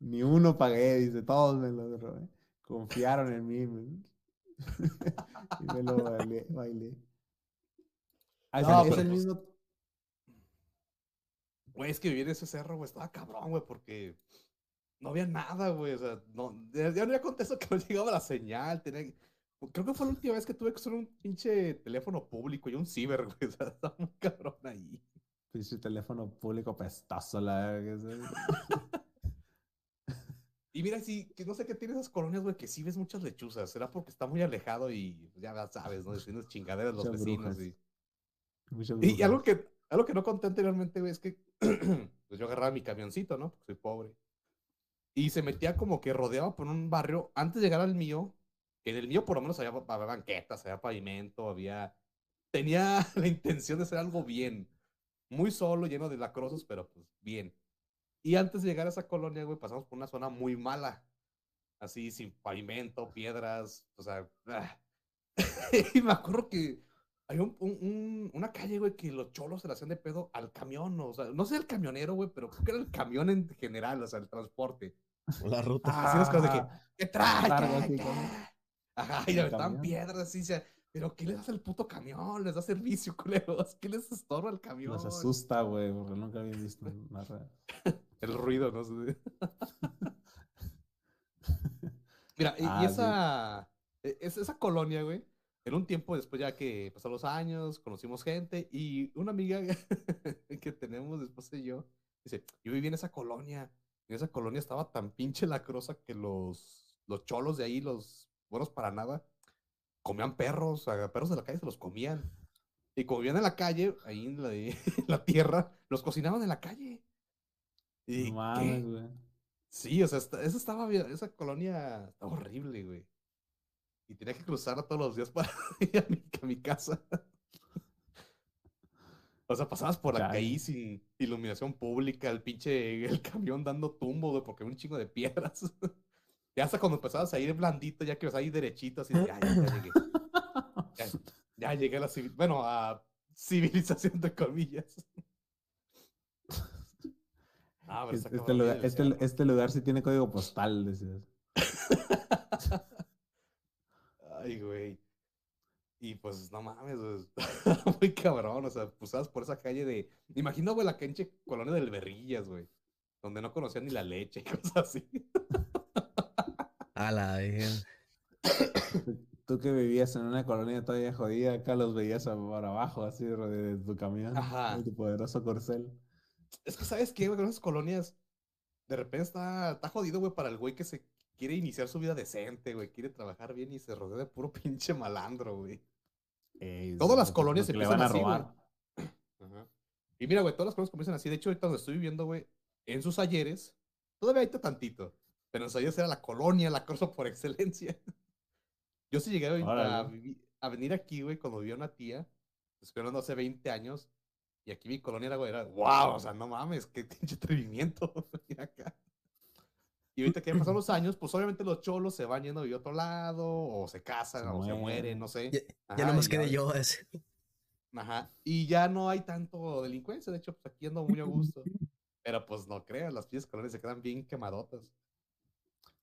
[SPEAKER 2] Ni uno pagué, dice, todos me lo robé. Confiaron en mí. güey. y me lo bailé. bailé. Ah, es,
[SPEAKER 3] No,
[SPEAKER 2] el- es
[SPEAKER 3] pero
[SPEAKER 2] el mismo.
[SPEAKER 3] Güey, es que vivir en ese cerro, güey, estaba cabrón, güey, porque no había nada, güey. O sea, no, ya ya no había contexto que no llegaba la señal. Tenía... Creo que fue la última vez que tuve que usar un pinche teléfono público y un ciber, güey. O sea, estaba muy cabrón ahí.
[SPEAKER 2] Pinche teléfono público pestoso, la verga.
[SPEAKER 3] Y mira, sí, que no sé qué tiene esas colonias, güey, que sí ves muchas lechuzas. Será porque está muy alejado y pues, ya sabes, ¿no? Diciendo chingaderas los
[SPEAKER 2] Muchas
[SPEAKER 3] vecinos.
[SPEAKER 2] brujas.
[SPEAKER 3] Y,
[SPEAKER 2] Muchas
[SPEAKER 3] y, y algo que, algo que no conté anteriormente, güey, es que pues yo agarraba mi camioncito, ¿no? Porque soy pobre. Y se metía como que rodeaba por un barrio antes de llegar al mío. Que en el mío por lo menos había, había banquetas, había pavimento, había... Tenía la intención de hacer algo bien. Muy solo, lleno de lacrosos, pero pues bien. Y antes de llegar a esa colonia, güey, pasamos por una zona muy mala. Así, sin pavimento, piedras, o sea... ah. y me acuerdo que hay un, un- un- una calle, güey, que los cholos se la hacían de pedo al camión, o sea, no sé el camionero, güey, pero creo que era el camión en general, o sea, el transporte.
[SPEAKER 4] La ruta.
[SPEAKER 3] Así las cosas de que,
[SPEAKER 2] Ah,
[SPEAKER 3] ¿qué trae?
[SPEAKER 2] largo
[SPEAKER 3] ¿Qué-
[SPEAKER 2] así
[SPEAKER 3] qué?".
[SPEAKER 2] como-
[SPEAKER 3] Ajá, y le aventaban
[SPEAKER 2] camión.
[SPEAKER 3] piedras así, o sea, pero ¿qué les hace el puto camión? Les da servicio, culeros. ¿Qué les estorba el camión?
[SPEAKER 2] Los asusta, güey, porque nunca había visto nada.
[SPEAKER 3] El ruido, no sé. Mira, y, y
[SPEAKER 2] Ah, sí.
[SPEAKER 3] esa, e- es- esa colonia, güey, en un tiempo después ya que pasaron los años, conocimos gente y una amiga que tenemos después de yo, dice, yo viví en esa colonia, y esa colonia estaba tan pinche lacrosa que los, los cholos de ahí, los buenos para nada, comían perros, a perros de la calle se los comían. Y como vivían en la calle, ahí en la, en la tierra, los cocinaban en la calle. Y,
[SPEAKER 2] No mames, güey.
[SPEAKER 3] Sí, o sea, esta- esa estaba esa colonia estaba horrible, güey. Y tenía que cruzarla todos los días para ir a mi, a mi casa. O sea, pasabas por la calle sin iluminación pública, el pinche, el camión dando tumbo, güey, porque había un chingo de piedras. Y hasta cuando empezabas a ir blandito, ya que ibas ahí derechito, así, de, ya, ya, ya llegué. Ya, ya llegué a la civil, bueno, a civilización de comillas. Ah, pero
[SPEAKER 2] Es-
[SPEAKER 3] esa
[SPEAKER 2] Este, lugar, este, este lugar sí tiene código postal, decías.
[SPEAKER 3] Ay, güey. Y pues no mames, güey, muy cabrón, o sea, pusabas por esa calle de. Imagino, güey, la cancha colonia del Berrillas, güey. Donde no conocían ni la leche y cosas así.
[SPEAKER 4] A la vez.
[SPEAKER 2] Tú que vivías en una colonia todavía jodida, acá los veías a- por abajo, así de, de tu camión,
[SPEAKER 3] Ajá.
[SPEAKER 2] de tu poderoso corcel.
[SPEAKER 3] Es que, ¿sabes qué, güey? Con esas colonias, de repente está, está jodido, güey, para el güey que se quiere iniciar su vida decente, güey. Quiere trabajar bien y se rodea de puro pinche malandro, güey.
[SPEAKER 2] Ey,
[SPEAKER 3] Todas las
[SPEAKER 2] porque-
[SPEAKER 3] colonias
[SPEAKER 2] porque le
[SPEAKER 3] empiezan
[SPEAKER 2] van a
[SPEAKER 3] así,
[SPEAKER 2] robar.
[SPEAKER 3] Ajá. Y mira, güey, todas las cosas comienzan así. De hecho, ahorita donde estoy viviendo, güey, en sus ayeres, todavía hay tantito. Pero en sus ayeres era la colonia, la cosa por excelencia. Yo sí llegué a, venir aquí, güey, cuando vivía una tía. Estoy hablando hace 20 años. Y aquí mi colonia era, güey, era, wow, o sea, no mames, qué pinche atrevimiento. acá. Y ahorita que ya pasaron los años, pues obviamente los cholos se van yendo a vivir a otro lado, o se casan,
[SPEAKER 2] Se
[SPEAKER 3] o se
[SPEAKER 2] mueren.
[SPEAKER 3] no sé.
[SPEAKER 4] Ya,
[SPEAKER 3] Ajá,
[SPEAKER 4] ya nomás
[SPEAKER 3] y
[SPEAKER 4] quedé yo. ese.
[SPEAKER 3] Ajá. Y ya no hay tanto delincuencia, de hecho, pues aquí ando muy a gusto. Pero pues no creas, las pinches colonias se quedan bien quemadotas.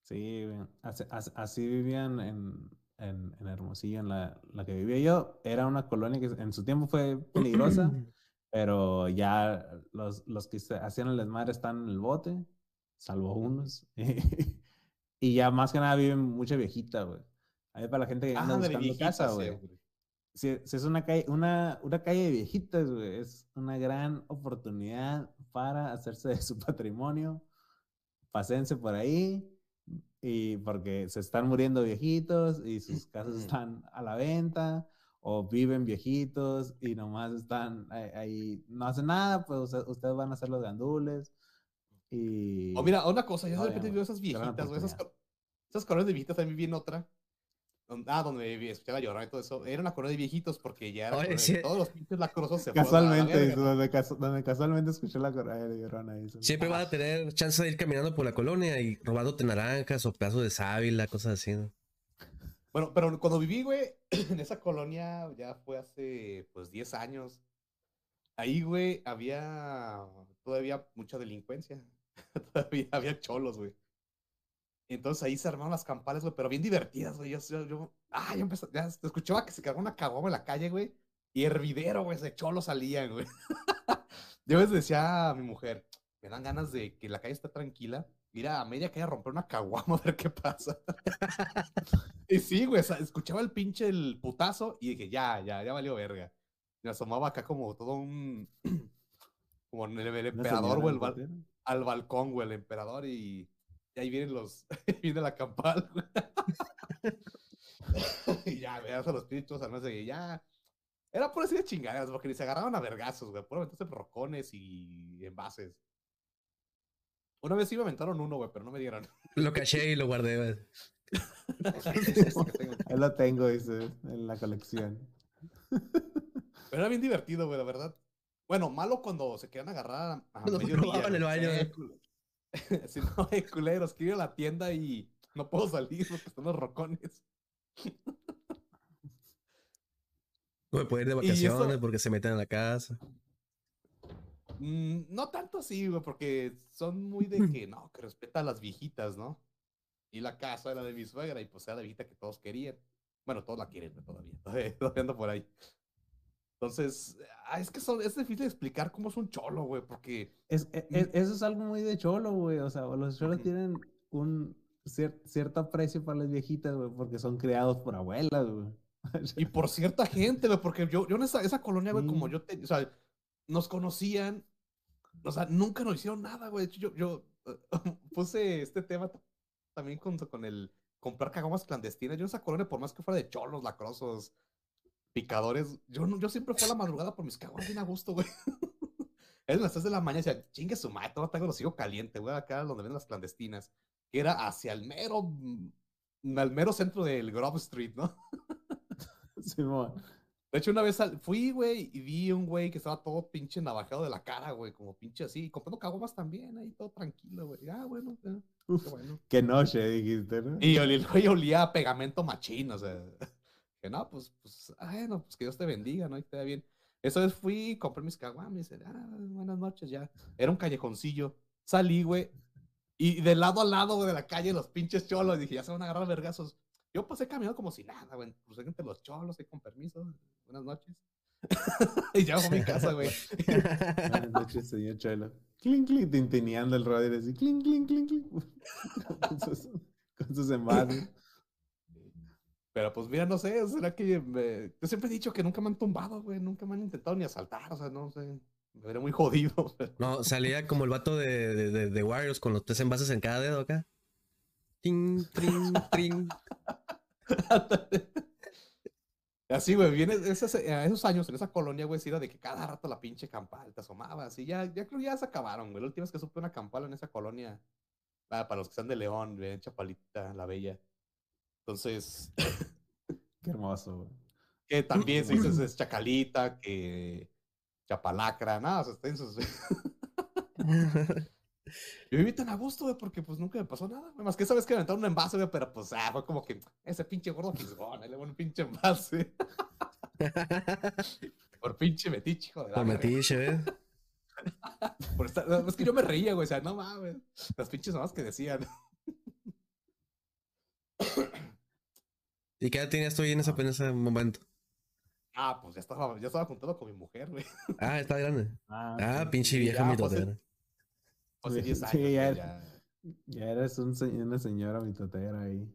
[SPEAKER 2] Sí, así- así vivían en, en, en Hermosillo, en la, la que vivía yo. Era una colonia que en su tiempo fue peligrosa, Pero ya los, los que se hacían el desmadre están en el bote, salvo unos. y ya más que nada viven mucha viejita, güey. Ahí para la gente que anda
[SPEAKER 3] Ah,
[SPEAKER 2] buscando
[SPEAKER 3] viejitas,
[SPEAKER 2] casa, güey. Si, si es una calle, una, una calle de viejitas, güey, es una gran oportunidad para hacerse de su patrimonio. Paséense por ahí, y porque se están muriendo viejitos y sus casas están a la venta, o viven viejitos y nomás están ahí, no hacen nada, pues usted- ustedes van a ser los gandules. Y...
[SPEAKER 3] O mira, una cosa, yo de repente veo esas viejitas, güey, esas, esas colonias de viejitas también vi en otra. Ah, donde escuchaba llorar y todo eso. Era una colonia de viejitos porque ya era
[SPEAKER 4] Oye,
[SPEAKER 3] colonia-
[SPEAKER 4] sí.
[SPEAKER 3] todos los pinches lacrosos se
[SPEAKER 2] Casualmente, donde, casu- donde casualmente escuché la correa de Llorona. ahí,
[SPEAKER 4] Siempre vas a tener chance de ir caminando por la colonia y robándote naranjas o pedazos de sábila, cosas así, ¿no?
[SPEAKER 3] Bueno, pero cuando viví, güey, en esa colonia, ya fue hace, pues, 10 años. Ahí, güey, había todavía mucha delincuencia. todavía había cholos, güey. Entonces ahí se armaron las campales, güey, pero bien divertidas, güey. Yo, yo, ah, yo empecé, ya escuchaba que se cargaba una caguama en la calle, güey. Y hervidero, güey, de cholos salían, güey. yo les decía a mi mujer, me dan ganas de que la calle esté tranquila, ir a media a romper una caguama a ver qué pasa. y sí, güey, o sea, escuchaba el pinche el putazo y dije, ya, ya, ya valió verga. Me asomaba acá como todo un, como el, el emperador, güey,
[SPEAKER 2] portero.
[SPEAKER 3] al balcón, güey, el emperador y, y ahí vienen los, viene la campal, güey. y ya, me hacen los espíritus, además de que ya, era por así de chingaderas, porque ni se agarraban a vergazos, güey, por entonces rocones y envases. Una vez sí me aventaron uno, güey, pero no me dieron.
[SPEAKER 4] Lo caché y lo guardé, güey.
[SPEAKER 2] Lo tengo, dice, en la colección.
[SPEAKER 3] Pero era bien divertido, güey, la verdad. Bueno, malo cuando se quedan agarrar a
[SPEAKER 4] Cuando
[SPEAKER 3] mediodía,
[SPEAKER 4] robaban el
[SPEAKER 3] güey.
[SPEAKER 4] baño,
[SPEAKER 3] Eh, Si no, hay culeros, quiero ir a la tienda y no puedo salir porque están los rocones.
[SPEAKER 4] No me puedo ir de
[SPEAKER 3] eso-
[SPEAKER 4] vacaciones porque se meten a la casa.
[SPEAKER 3] Mm, no tanto así, güey, porque son muy de que, no, que respeta a las viejitas, ¿no? Y la casa era de mi suegra y pues era la viejita que todos querían. Bueno, todos la quieren todavía. Todavía, todavía ando por ahí. Entonces, ah, es que son, es difícil explicar cómo es un cholo, güey, porque
[SPEAKER 2] Es, e- e- eso es algo muy de cholo, güey. O sea, los cholos tienen un cier- cierto aprecio para las viejitas, güey, porque son criados por abuelas, güey.
[SPEAKER 3] Y por cierta gente, güey, porque yo, yo en esa, esa colonia, güey, como yo, te, o sea, nos conocían, o sea, nunca nos hicieron nada, güey. Yo, yo eh, puse este tema también con, con el comprar caguamas clandestinas. Yo esa colonia, por más que fuera de cholos, lacrosos, picadores, yo, yo siempre fui a la madrugada por mis caguamas bien a gusto, güey. Es las 3 de la mañana decía, chingue su madre, todo tengo los sigo caliente, güey, acá donde venden las clandestinas, que era hacia el mero, mm, al mero centro del Grove Street, ¿no?
[SPEAKER 2] Simón.
[SPEAKER 3] De hecho, una vez fui, güey, y vi un güey que estaba todo pinche navajeado de la cara, güey, como pinche así, y comprando caguamas también, ahí todo tranquilo, güey. Ah, bueno,
[SPEAKER 2] Uf,
[SPEAKER 3] qué bueno.
[SPEAKER 2] qué noche, dijiste, ¿no?
[SPEAKER 3] Y güey olía a pegamento machín, o sea, que no, pues, pues, bueno, pues que Dios te bendiga, ¿no? Y te vaya bien. Esa vez fui, compré mis caguamas, y ah, buenas noches, ya. Era un callejoncillo. Salí, güey, y de lado a lado, güey, de la calle, los pinches cholos, dije, ya se van a agarrar vergazos. Yo pasé caminando como si nada, güey, pues entre los cholos, y con permiso, buenas noches. y ya fue a mi casa, güey.
[SPEAKER 2] Buenas noches, señor Cholo. Clink, clink, tintineando el rodeo así, clink, clink, clink, clink. con, sus, con sus envases.
[SPEAKER 3] Pero pues mira, no sé, será que me- yo siempre he dicho que nunca me han tumbado, güey, nunca me han intentado ni asaltar, o sea, no sé, me veré muy jodido. pero-
[SPEAKER 4] No, salía como el vato de, de, de, de Warriors con los tres envases en cada dedo acá. Ting, tring, tring.
[SPEAKER 3] Así, güey, viene esos, a esos años en esa colonia, güey, era de que cada rato la pinche campal te asomaba, así, ya, ya creo que ya se acabaron, güey. La última vez que supe una campal en esa colonia, ah, para los que están de León, en Chapalita, la Bella. Entonces,
[SPEAKER 2] Qué hermoso, güey.
[SPEAKER 3] que también se dice es Chacalita, que Chapalacra, nada, o sea, está en sus- Yo viví tan a gusto, güey, porque pues nunca me pasó nada, güey. Más que esa vez que aventaron un envase, güey, pero pues, ah, fue como que ese pinche gordo fisgón, le voy un pinche envase. Por pinche metiche, hijo de la
[SPEAKER 4] Por metiche, ¿eh?
[SPEAKER 3] Por estar- Es que yo me reía, güey, o sea, no mames. Las pinches mamás que decían.
[SPEAKER 4] ¿Y qué edad tenías tú ahí en ese, en ese momento?
[SPEAKER 3] Ah, pues ya estaba, ya estaba juntado con mi mujer, güey.
[SPEAKER 4] Ah, está grande.
[SPEAKER 2] Ah,
[SPEAKER 4] Ah, pinche vieja
[SPEAKER 3] pues,
[SPEAKER 4] mitotera.
[SPEAKER 3] Hace
[SPEAKER 2] Sí,
[SPEAKER 3] 10
[SPEAKER 2] sí,
[SPEAKER 3] años, güey,
[SPEAKER 2] ya-
[SPEAKER 3] ya.
[SPEAKER 2] Ya eres un una señora mitotera ahí.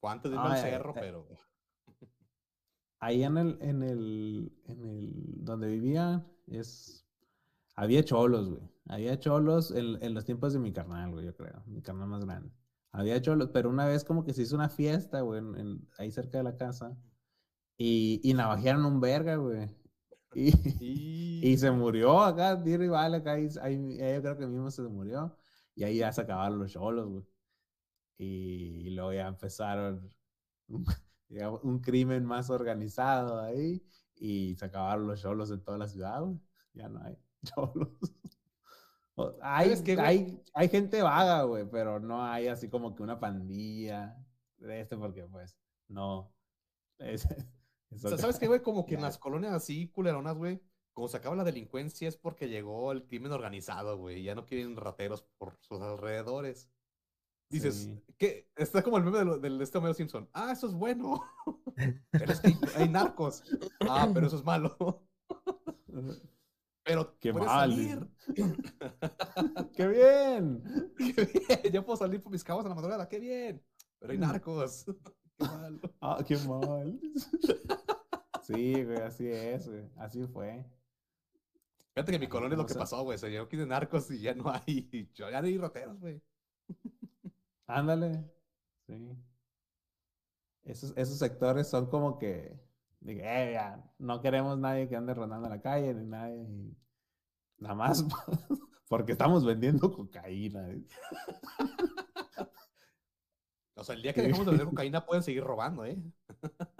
[SPEAKER 3] Fue antes de
[SPEAKER 2] Ah,
[SPEAKER 3] cerro,
[SPEAKER 2] eh,
[SPEAKER 3] pero.
[SPEAKER 2] Ahí en el, en el, en el, donde vivía, es, había cholos, güey. Había cholos en, en los tiempos de mi carnal, güey, yo creo. Mi carnal más grande. Había cholos, pero una vez como que se hizo una fiesta, güey, en- en- ahí cerca de la casa. Y, y navajearon un verga, güey. Y,
[SPEAKER 3] Y,
[SPEAKER 2] y se murió acá, tiro y vale, acá. Ahí, ahí- yo creo que mismo se murió. Y ahí ya se acabaron los cholos, güey. Y, luego ya empezaron un, digamos, un crimen más organizado ahí. Y se acabaron los cholos en toda la ciudad, güey. Ya no hay cholos. Hay, hay, hay gente vaga, güey, pero no hay así como que una pandilla de este, porque pues no. Es,
[SPEAKER 3] O sea, ¿sabes qué, güey? Como que en las colonias así culeronas, güey, como se acaba la delincuencia es porque llegó el crimen organizado, güey. Ya no quieren rateros por sus alrededores. Dices,
[SPEAKER 2] Sí.
[SPEAKER 3] que está como el meme de lo- del este Homero Simpson. Ah, eso es bueno. pero es que hay, narcos. Ah, pero eso es malo. Pero
[SPEAKER 2] Qué
[SPEAKER 3] puedes
[SPEAKER 2] mal.
[SPEAKER 3] salir.
[SPEAKER 2] ¡Qué bien!
[SPEAKER 3] Qué bien, Ya puedo salir por mis cabos a la madrugada. Qué bien. Pero hay
[SPEAKER 2] Mm.
[SPEAKER 3] narcos. Qué malo.
[SPEAKER 2] Ah, qué mal. Sí, güey, así es, güey. Así fue.
[SPEAKER 3] Fíjate que en mi colonia es lo que pasó, güey. Se llenó aquí de narcos y ya no hay. Ya no hay rateros, güey.
[SPEAKER 2] Ándale. Sí. Esos, esos sectores son como que, "Eh, ya, no queremos nadie que ande rondando la calle, ni nadie, nada más porque estamos vendiendo cocaína. ¿eh?
[SPEAKER 3] O sea, el día que dejemos de vender cocaína pueden seguir robando, ¿eh?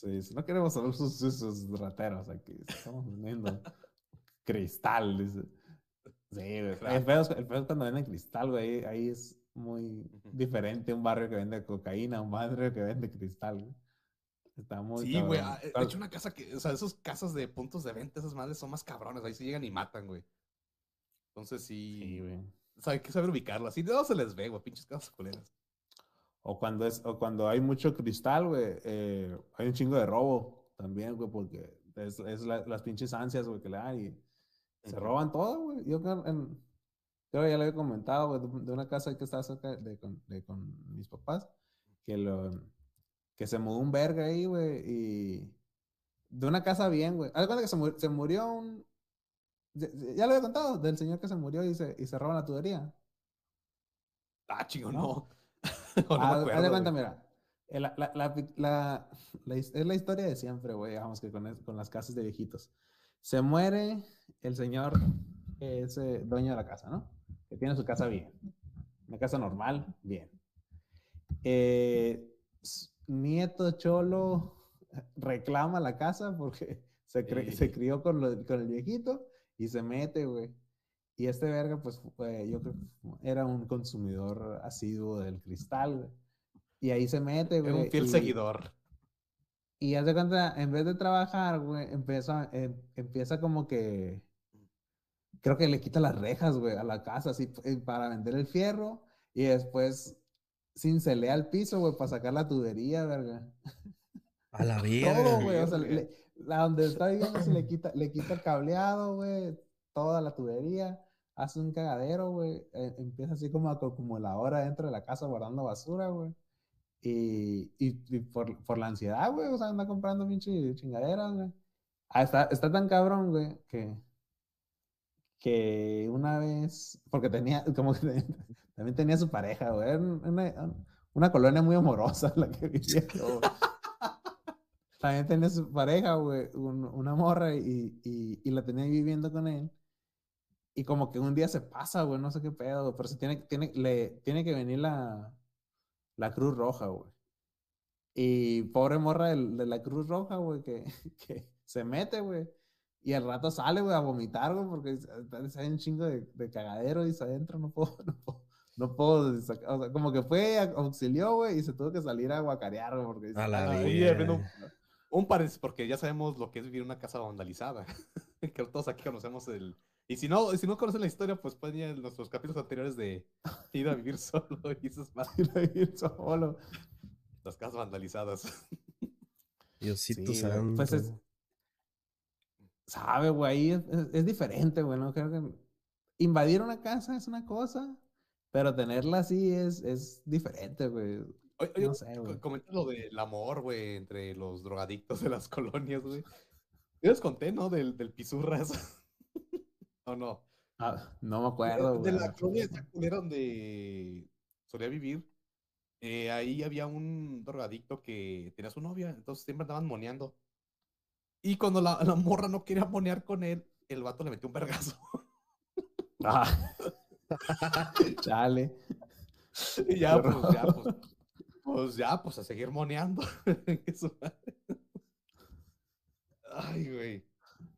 [SPEAKER 2] Sí, sí, no queremos solo esos, esos rateros aquí, estamos vendiendo cristal. dice. Sí. El pedo es, el es cuando venden cristal, güey, ahí, es muy diferente un barrio que vende cocaína, un barrio que vende cristal. güey. Está muy
[SPEAKER 3] Sí, güey.
[SPEAKER 2] cabrón.
[SPEAKER 3] ah, De
[SPEAKER 2] Pero-
[SPEAKER 3] hecho, una casa que. O sea, esas casas de puntos de venta, esas madres son más cabrones. Ahí sí llegan y matan, güey. Entonces sí.
[SPEAKER 2] Sí, güey.
[SPEAKER 3] o sea, hay que saber ubicarlo. Así de no se les ve, güey. Pinches casas culeras.
[SPEAKER 2] O cuando es, o cuando hay mucho cristal, güey, eh, hay un chingo de robo también, güey, porque es, es la- las pinches ansias, güey, que le dan y se roban todo, güey. Yo creo, en- creo que ya le había comentado, güey, de, de una casa que estaba cerca de con, de con mis papás, que lo, que se mudó un verga ahí, güey, y de una casa bien, güey. Haz cuenta que se, mu- se murió un, ya, ya le había contado, del señor que se murió y se, y se roban la tubería.
[SPEAKER 3] Ah, chingo,
[SPEAKER 2] ¿No?
[SPEAKER 3] no. No
[SPEAKER 2] haz de cuenta, mira. eh, La, la, la, es la historia de siempre, güey. Digamos que con, con las casas de viejitos. Se muere el señor, que es eh, dueño de la casa, ¿no? Que tiene su casa bien. Una casa normal, bien. Eh, nieto Cholo reclama la casa porque se,
[SPEAKER 3] Sí.
[SPEAKER 2] se crió con, lo- con el viejito y se mete, güey. Y este verga, pues, fue- yo creo que era un consumidor asiduo del cristal, güey. Y ahí se mete,
[SPEAKER 3] Era
[SPEAKER 2] güey.
[SPEAKER 3] un fiel
[SPEAKER 2] y-
[SPEAKER 3] seguidor.
[SPEAKER 2] Y haz de cuenta, en vez de trabajar, güey, empieza, em- empieza como que. Creo que le quita las rejas, güey, a la casa, así, eh, para vender el fierro. Y después cincelea el piso, güey, para sacar la tubería, verga.
[SPEAKER 4] A la
[SPEAKER 2] Todo,
[SPEAKER 4] verga.
[SPEAKER 2] güey. O sea, le- la donde está viviendo se le quita, le quita el cableado, güey, toda la tubería. Hace un cagadero, güey. eh, empieza así como a como la hora dentro de la casa guardando basura, güey. Y, y, y por, por la ansiedad, güey, o sea, anda comprando pinche chingaderas, güey. Ah, está, está tan cabrón, güey, que, que una vez, porque tenía, como que también tenía su pareja, güey, una, una colonia muy amorosa la que vivía. También tenía su pareja, güey, un- una morra y, y, y la tenía viviendo con él. Y como que un día se pasa, güey, no sé qué pedo, pero se tiene, tiene, le, tiene que venir la, la Cruz Roja, güey. Y pobre morra del- de, la Cruz Roja, güey, que, que se mete, güey. Y al rato sale, güey, a vomitar, güey, porque hay un chingo de, de cagadero y dice adentro, no puedo, no puedo, no puedo sacar", o sea, como que fue, auxilió, güey, y se tuvo que salir a guacarear, güey, porque dice,
[SPEAKER 4] A la
[SPEAKER 2] "Ay,
[SPEAKER 3] Ahí,
[SPEAKER 4] verga.
[SPEAKER 3] viendo un, un paréntesis, porque ya sabemos lo que es vivir en una casa vandalizada. que todos aquí conocemos el. Y si no, si no conocen la historia, pues pueden ir a nuestros capítulos anteriores de ir a vivir solo y más.
[SPEAKER 2] ir a vivir solo.
[SPEAKER 3] Las casas vandalizadas.
[SPEAKER 4] Diosito
[SPEAKER 2] Sí, güey,
[SPEAKER 4] santo.
[SPEAKER 2] pues es- Sabe, güey, ahí es, es- es diferente, güey, no creo que invadir una casa es una cosa, pero tenerla así es, es diferente, güey.
[SPEAKER 3] Oye, oye,
[SPEAKER 2] No sé, güey.
[SPEAKER 3] comenta lo del amor, güey, entre los drogadictos de las colonias, güey. Yo les conté, ¿no? Del, del pisurras. ¿O no?
[SPEAKER 2] Ah, no me acuerdo,
[SPEAKER 3] de
[SPEAKER 2] güey.
[SPEAKER 3] la colonia esta culera donde solía vivir. eh, ahí había un drogadicto que tenía su novia, entonces siempre andaban moneando. Y cuando la, la morra no quería monear con él, el vato le metió un vergazo.
[SPEAKER 2] Ah. Chale.
[SPEAKER 3] y ya, pues, ya, pues, pues ya, pues a seguir moneando. Ay, güey.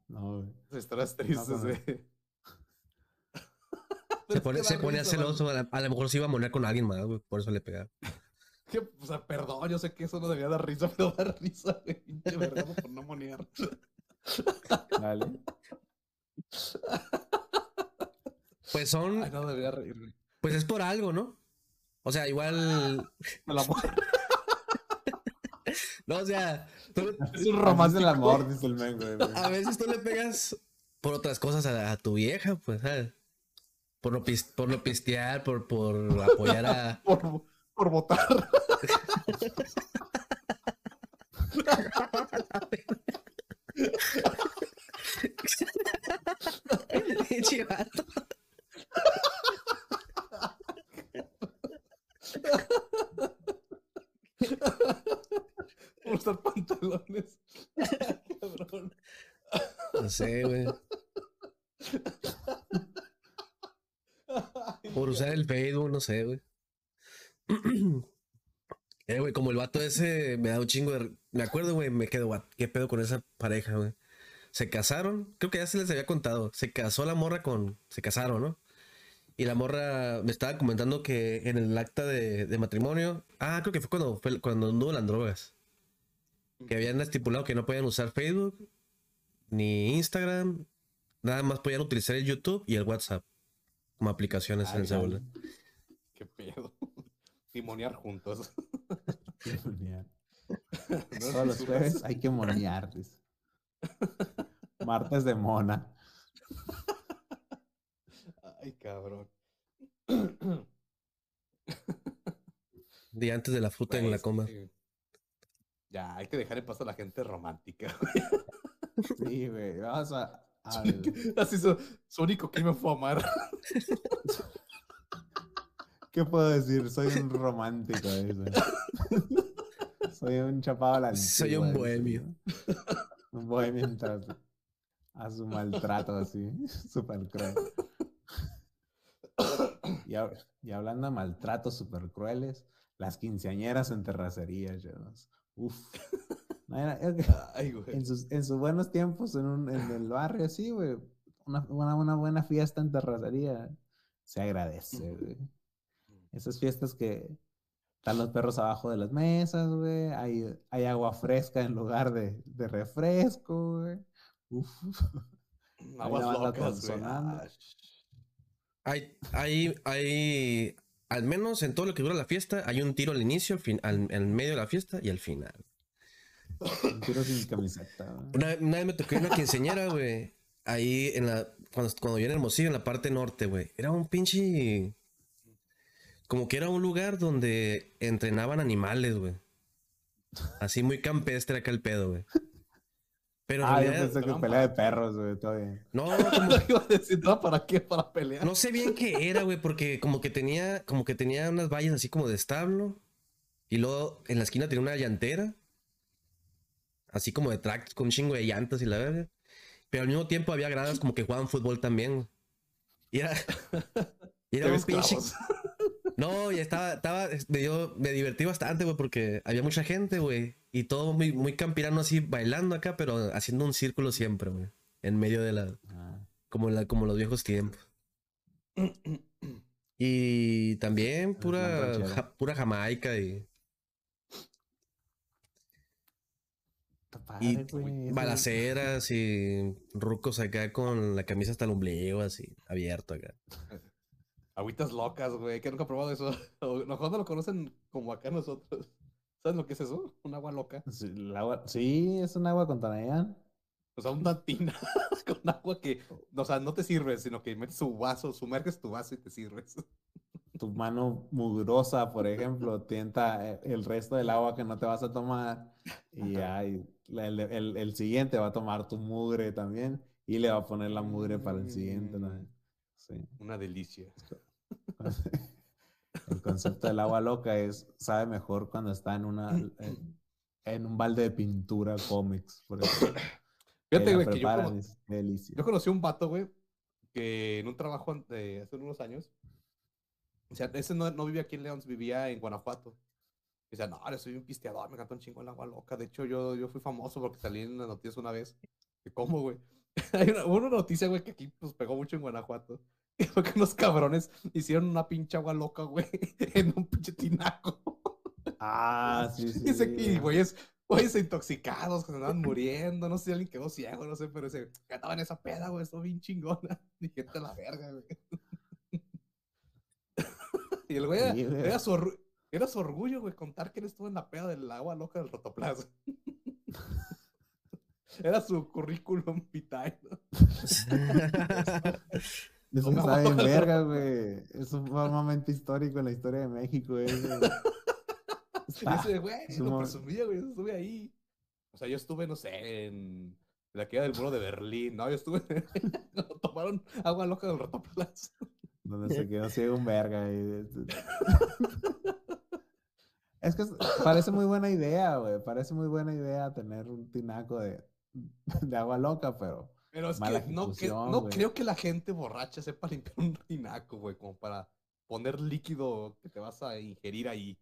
[SPEAKER 2] No, güey.
[SPEAKER 3] Historias tristes,
[SPEAKER 2] no.
[SPEAKER 3] güey.
[SPEAKER 4] Se pone, se ponía
[SPEAKER 3] risa, man.
[SPEAKER 4] celoso. A, la- a lo mejor se iba a moner con alguien más, güey. Por eso le pegaba.
[SPEAKER 3] Que, o sea, perdón, yo sé que eso no debía dar risa, pero da risa, güey. Pinche vergazo por no monear.
[SPEAKER 2] Dale.
[SPEAKER 4] Pues son.
[SPEAKER 3] Ay, no debería reír, güey.
[SPEAKER 4] Pues es por algo, ¿no? O sea, igual.
[SPEAKER 3] El amor
[SPEAKER 4] No, o sea. tú-
[SPEAKER 3] es un
[SPEAKER 2] Romance del amor, dice el men, güey. güey.
[SPEAKER 4] a veces tú le pegas por otras cosas a, a tu vieja, pues, ¿sabes? Por no, pis- por no pistear, por, por apoyar a.
[SPEAKER 3] por, por votar.
[SPEAKER 4] Pinche vato.
[SPEAKER 3] Por usar pantalones. Cabrón.
[SPEAKER 4] No sé, güey.
[SPEAKER 3] Ay,
[SPEAKER 4] Por usar el Facebook, no sé, güey. Eh, güey, como el vato ese me da un chingo de... Me acuerdo, güey, me quedo, "What? ¿qué pedo con esa pareja, güey? Se casaron, creo que ya se les había contado. Se casó la morra con... Se casaron, ¿no? Y la morra me estaba comentando que en el acta de, de matrimonio... Ah, creo que fue cuando, fue cuando anduvo las drogas. Que habían estipulado que no podían usar Facebook, ni Instagram. Nada más podían utilizar el YouTube y el WhatsApp como aplicaciones en
[SPEAKER 2] Ay,
[SPEAKER 4] el celular.
[SPEAKER 3] Qué pedo. Y monear juntos.
[SPEAKER 2] Qué monear.
[SPEAKER 3] No,
[SPEAKER 2] Todos los jueves hay que monear. Martes de mona.
[SPEAKER 3] Ay, cabrón.
[SPEAKER 4] Día antes de la fruta en la coma.
[SPEAKER 3] Ya, hay que dejar en paz a la gente romántica.
[SPEAKER 2] Sí, güey. Vamos a.
[SPEAKER 3] Así su, su único crimen fue amar.
[SPEAKER 2] ¿Qué puedo decir? Soy un romántico. dice. Soy un chapado a la
[SPEAKER 4] Soy un
[SPEAKER 2] antigua,
[SPEAKER 4] bohemio.
[SPEAKER 2] ¿no? Un bohemio mientras a su maltrato así. Súper cruel. Y, hab- y hablando de maltratos súper crueles, las quinceañeras en terracerías. Uf. No, era- es que-
[SPEAKER 3] Ay, güey.
[SPEAKER 2] en sus, en sus buenos tiempos en, un- en el barrio, así, güey. Una, una, una buena fiesta en terracería se agradece, güey. Esas fiestas que están los perros abajo de las mesas, güey. Hay, hay agua fresca en lugar de, de refresco, güey. Uf.
[SPEAKER 3] Aguas locas, güey.
[SPEAKER 2] consonando.
[SPEAKER 3] Ah,
[SPEAKER 4] Hay, hay, hay, al menos en todo lo que dura la fiesta, hay un tiro al inicio, fin, al, al medio de la fiesta y al final.
[SPEAKER 2] Tiro sin camiseta, güey.
[SPEAKER 4] Una, una vez me tocó una quinceañera, güey. Ahí en la, cuando, cuando viene Hermosillo, en la parte norte, güey. Era un pinche, como que era un lugar donde entrenaban animales, güey. Así muy campestre acá el pedo, güey. Pero en
[SPEAKER 2] Ah, yo pensé que pelea de perros, güey, todavía.
[SPEAKER 4] no, como,
[SPEAKER 3] Iba a decir, ¿no? ¿Para qué? ¿Para pelear?
[SPEAKER 4] No sé bien qué era, güey, porque como que tenía, como que tenía unas vallas así como de establo. Y luego en la esquina tenía una llantera. Así como de track con un chingo de llantas y la verga. Pero al mismo tiempo había gradas como que jugaban fútbol también. güey. Y era. Y era un pinche. No, y estaba, estaba, me, dio- me divertí bastante, güey, porque había mucha gente, güey. Y todo muy, muy campirano así, bailando acá, pero haciendo un círculo siempre, güey. En medio de la,
[SPEAKER 2] Ah,
[SPEAKER 4] como, la, como los viejos tiempos. Y también pura, ja- pura Jamaica y, y balaceras y rucos acá con la camisa hasta el ombligo, así, abierto acá.
[SPEAKER 3] Agüitas locas, güey. Que nunca he probado eso. O- Mejor no lo conocen como acá nosotros. ¿Sabes lo que es eso? Un agua loca.
[SPEAKER 2] Sí, el agua- sí, es un agua con.
[SPEAKER 3] O sea, una tina con agua que, o sea, no te sirves, sino que metes tu vaso, sumerges tu vaso y te sirves.
[SPEAKER 2] Tu mano mugrosa, por ejemplo, tienta eh, el resto del agua que no te vas a tomar. Y ya, y el, el- el siguiente va a tomar tu mugre también. Y le va a poner la mugre para el siguiente.
[SPEAKER 3] Mm.
[SPEAKER 2] también. Sí.
[SPEAKER 3] Una delicia.
[SPEAKER 2] El concepto del agua loca es, sabe mejor cuando está en una en, en un balde de pintura cómics.
[SPEAKER 3] Fíjate, güey, que yo, cono- yo conocí a un vato, güey, que en un trabajo de hace unos años, o sea, ese no, no vivía aquí en León, vivía en Guanajuato. Decía, no, yo soy un pisteador, me encanta un chingo el agua loca. De hecho, yo, yo fui famoso porque salí en las noticias una vez. ¿Y ¿Cómo, güey? Hay una, una noticia, güey, que aquí pues pegó mucho en Guanajuato. Fue que unos cabrones hicieron una pinche agua loca, güey, en un pinche tinaco.
[SPEAKER 2] Ah, sí, sí.
[SPEAKER 3] Y, güeyes, güeyes intoxicados, que se andaban muriendo, no sé si alguien quedó ciego, no sé, pero ese, que estaba en esa peda, güey, estuvo bien chingona. Dije, "Vete a la verga, güey. y el güey, era-
[SPEAKER 2] Sí, güey.
[SPEAKER 3] era, su era su orgullo, güey, contar que él estuvo en la peda del agua loca del rotoplas. era su currículum vitae, ¿no?
[SPEAKER 2] Eso
[SPEAKER 3] Como
[SPEAKER 2] sabe
[SPEAKER 3] loca.
[SPEAKER 2] verga, güey. Es un momento histórico en la historia de México, ese.
[SPEAKER 3] Y
[SPEAKER 2] Está-
[SPEAKER 3] ese, güey,
[SPEAKER 2] es
[SPEAKER 3] lo presumía, güey, yo estuve ahí. O sea, yo estuve, no sé, en la queda del muro de Berlín, ¿no? Yo estuve, tomaron agua loca del rotoplas.
[SPEAKER 2] donde se quedó ciego un verga. y- Es que parece muy buena idea, güey. Parece muy buena idea tener un tinaco de, de agua loca, pero
[SPEAKER 3] Pero es
[SPEAKER 2] Mala
[SPEAKER 3] que no, que creo que la gente borracha sepa limpiar un tinaco, güey, como para poner líquido que te vas a ingerir ahí.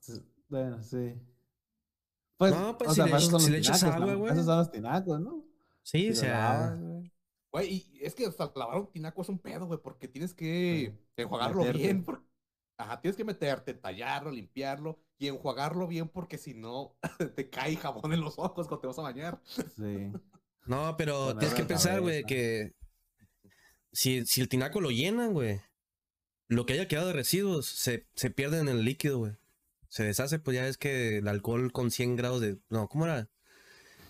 [SPEAKER 2] s- bueno, sí. Pues,
[SPEAKER 4] No, pues,
[SPEAKER 2] o
[SPEAKER 4] si
[SPEAKER 2] sea,
[SPEAKER 4] le si
[SPEAKER 2] los
[SPEAKER 4] le echas
[SPEAKER 2] tinacos,
[SPEAKER 4] agua, güey.
[SPEAKER 2] Esos son los tinacos, ¿no?
[SPEAKER 4] Sí,
[SPEAKER 2] Si
[SPEAKER 4] o sea.
[SPEAKER 2] güey.
[SPEAKER 3] Y es que hasta lavar un tinaco es un pedo, güey, porque tienes que enjuagarlo bien. por- Ajá, tienes que meterte, tallarlo, limpiarlo y enjuagarlo bien porque si no te cae jabón en los ojos cuando te vas a bañar.
[SPEAKER 2] Sí.
[SPEAKER 4] No, pero tienes que
[SPEAKER 2] en
[SPEAKER 4] pensar, güey, que si, si el tinaco lo llenan, güey, lo que haya quedado de residuos se, se pierde en el líquido, güey. Se deshace, pues ya es que el alcohol con 100 grados de... No, ¿cómo era?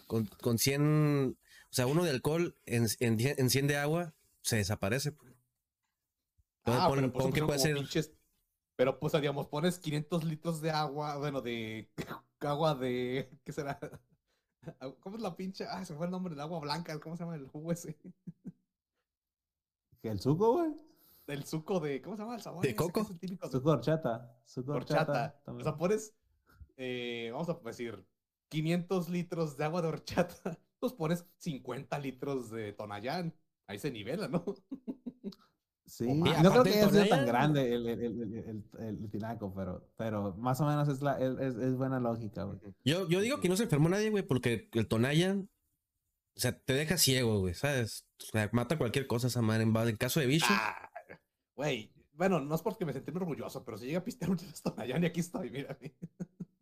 [SPEAKER 4] Con, con 100... O sea, uno de alcohol en, en, 100 en 100 de agua se desaparece. pues. Entonces,
[SPEAKER 3] Ah,
[SPEAKER 4] pon-
[SPEAKER 3] pero
[SPEAKER 4] pon que
[SPEAKER 3] son
[SPEAKER 4] puede ser-
[SPEAKER 3] pinches- Pero pues, digamos, pones 500 litros de agua, bueno, de agua de... ¿Qué será? ¿Cómo es la pinche? Ah, se fue el nombre del agua blanca, ¿cómo se llama el jugo ese?
[SPEAKER 2] ¿Que ¿El suco, güey?
[SPEAKER 3] Del suco de... ¿Cómo se llama el sabor?
[SPEAKER 4] ¿De coco?
[SPEAKER 3] es el típico de-
[SPEAKER 2] Suco horchata. Suco horchata.
[SPEAKER 3] horchata. O sea, pones, eh, vamos a decir, 500 litros de agua de horchata, pues pones 50 litros de Tonayán. Ahí se nivela, ¿no?
[SPEAKER 2] Sí, no creo que haya sido tan grande el, el, el, el, tinaco, pero, pero más o menos es, la, es, es buena lógica, güey.
[SPEAKER 4] Yo, yo digo que no se enfermó nadie, güey, porque el Tonayan, o sea, te deja ciego, güey, ¿sabes? O sea, mata cualquier cosa esa madre. En, en caso de bicho,
[SPEAKER 3] Ah, Güey, bueno, no es porque me sentí muy orgulloso, pero si llega a pistear un Tonayán y aquí estoy, mírame.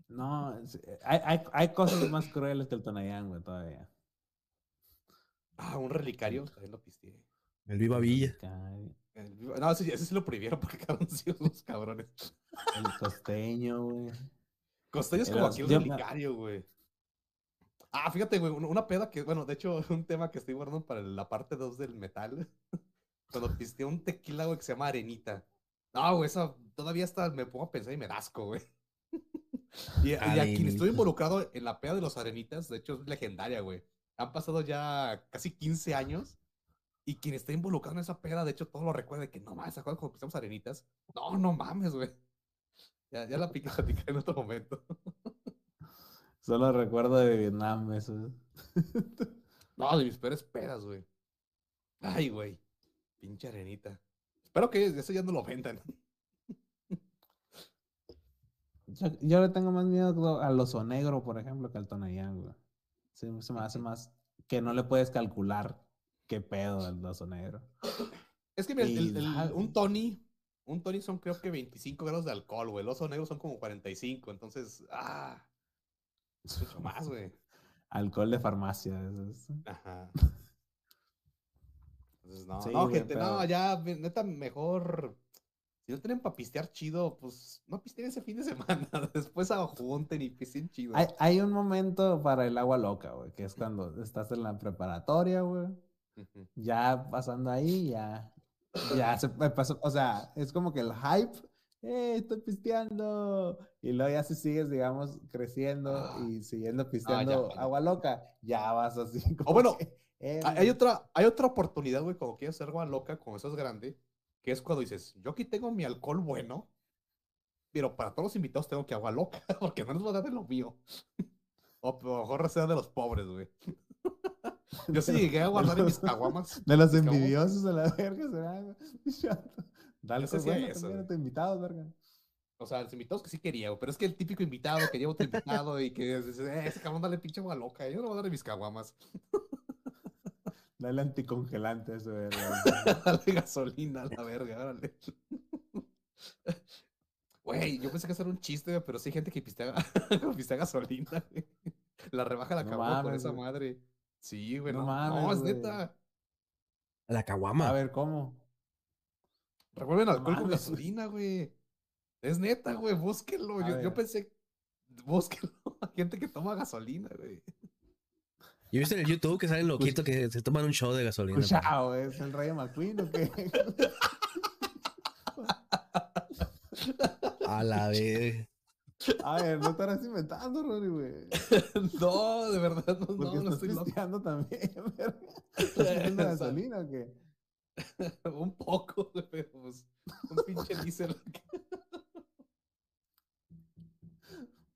[SPEAKER 2] No, es- hay, hay, hay cosas más crueles que el Tonayán, güey, todavía.
[SPEAKER 3] Ah, un relicario, también lo pisteé.
[SPEAKER 4] el Viva Villa.
[SPEAKER 3] No, ese, ese sí lo prohibieron porque quedaron los cabrones.
[SPEAKER 2] El costeño, güey.
[SPEAKER 3] Costeño es como aquí un relicario, güey. Ah, fíjate, güey, una peda que, bueno, de hecho, un tema que estoy guardando para la parte 2 del metal. Cuando pisteé un tequila, güey, que se llama Arenita. No, güey, esa todavía hasta me pongo a pensar y me da asco, güey. Y, y a quien estoy involucrado en la peda de los Arenitas, de hecho, es legendaria, güey. Han pasado ya casi 15 años. Y quien está involucrado en esa peda, de hecho, todo lo recuerda de que no mames, ¿se acuerdan cuando pisteamos Arenitas? No, no mames, güey. Ya, ya la platicar en otro momento.
[SPEAKER 2] Solo recuerdo de Vietnam, eso.
[SPEAKER 3] No, de mis peores pedas, güey. Ay, güey. Pinche arenita. Espero que eso ya no lo vendan.
[SPEAKER 2] Yo, yo le tengo más miedo al oso negro, por ejemplo, que al Tonayán, güey. Sí, se me hace más que no le puedes calcular qué pedo del oso negro.
[SPEAKER 3] Es que mira, el-
[SPEAKER 2] Y
[SPEAKER 3] el- un. Tony, un Tony son creo que 25 grados de alcohol, güey. El oso negro son como 45, entonces, ah, es mucho más, güey.
[SPEAKER 2] Alcohol de farmacia. eso es-
[SPEAKER 3] Ajá. Entonces, no,
[SPEAKER 2] Sí,
[SPEAKER 3] no,
[SPEAKER 2] güey,
[SPEAKER 3] gente, no, ya, neta, mejor si no tienen para pistear chido, pues no pisteen ese fin de semana. Después junten y pisteen chido.
[SPEAKER 2] Hay, hay un momento para el agua loca, güey, que es cuando estás en la preparatoria, güey. Ya pasando ahí, ya. Ya se pasó. O sea, es como que el hype. ¡Eh, estoy pisteando! Y luego ya si sigues, digamos, creciendo
[SPEAKER 3] Ah.
[SPEAKER 2] y siguiendo pisteando
[SPEAKER 3] bueno.
[SPEAKER 2] agua loca, ya vas así. como
[SPEAKER 3] bueno,
[SPEAKER 2] que, eh,
[SPEAKER 3] Hay otra, hay otra oportunidad, güey, cuando quieres hacer agua loca, como eso es grande, que es cuando dices, yo aquí tengo mi alcohol bueno, pero para todos los invitados tengo que agua loca, porque no les voy a dar de lo mío. O a lo mejor sea de los pobres, güey. Yo sí llegué a guardar en mis caguamas.
[SPEAKER 2] De los envidiosos a la verga, será. Dale, pues
[SPEAKER 3] hacía
[SPEAKER 2] bueno,
[SPEAKER 3] eso,
[SPEAKER 2] también
[SPEAKER 3] güey.
[SPEAKER 2] a tus invitados, verga.
[SPEAKER 3] O sea, los invitados que sí quería, pero es que el típico invitado que lleva otro invitado y que dice, eh, ese cabrón dale pinche agua loca, yo no voy a dar de mis caguamas.
[SPEAKER 2] Dale anticongelante a ese verga.
[SPEAKER 3] Dale gasolina a la verga, órale. Güey, yo pensé que eso era un chiste, pero sí hay gente que pistea, pistea gasolina. La rebaja la
[SPEAKER 2] No
[SPEAKER 3] por
[SPEAKER 2] mames,
[SPEAKER 3] esa madre. Sí, güey,
[SPEAKER 2] No
[SPEAKER 3] no,
[SPEAKER 2] mames,
[SPEAKER 3] no, es
[SPEAKER 2] güey.
[SPEAKER 3] neta.
[SPEAKER 4] La caguama.
[SPEAKER 2] A ver, ¿cómo?
[SPEAKER 3] Revuelven alcohol con
[SPEAKER 2] mames, güey.
[SPEAKER 3] gasolina, güey. Es neta, güey, búsquenlo. Yo, yo pensé, búsquenlo. Gente que toma gasolina, güey.
[SPEAKER 4] ¿Y viste en el YouTube que salen loquitos que se toman un show de gasolina? güey?
[SPEAKER 2] Cuchao, ¿es el rey McQueen o qué?
[SPEAKER 4] A la vez.
[SPEAKER 2] A ver, no estarás inventando, Rory, güey.
[SPEAKER 3] no, de verdad, no,
[SPEAKER 2] Porque
[SPEAKER 3] no, no estoy loco.
[SPEAKER 2] también, verga. ¿Estás pidiendo gasolina o qué?
[SPEAKER 3] Un poco, güey, pero pues, un pinche diésel.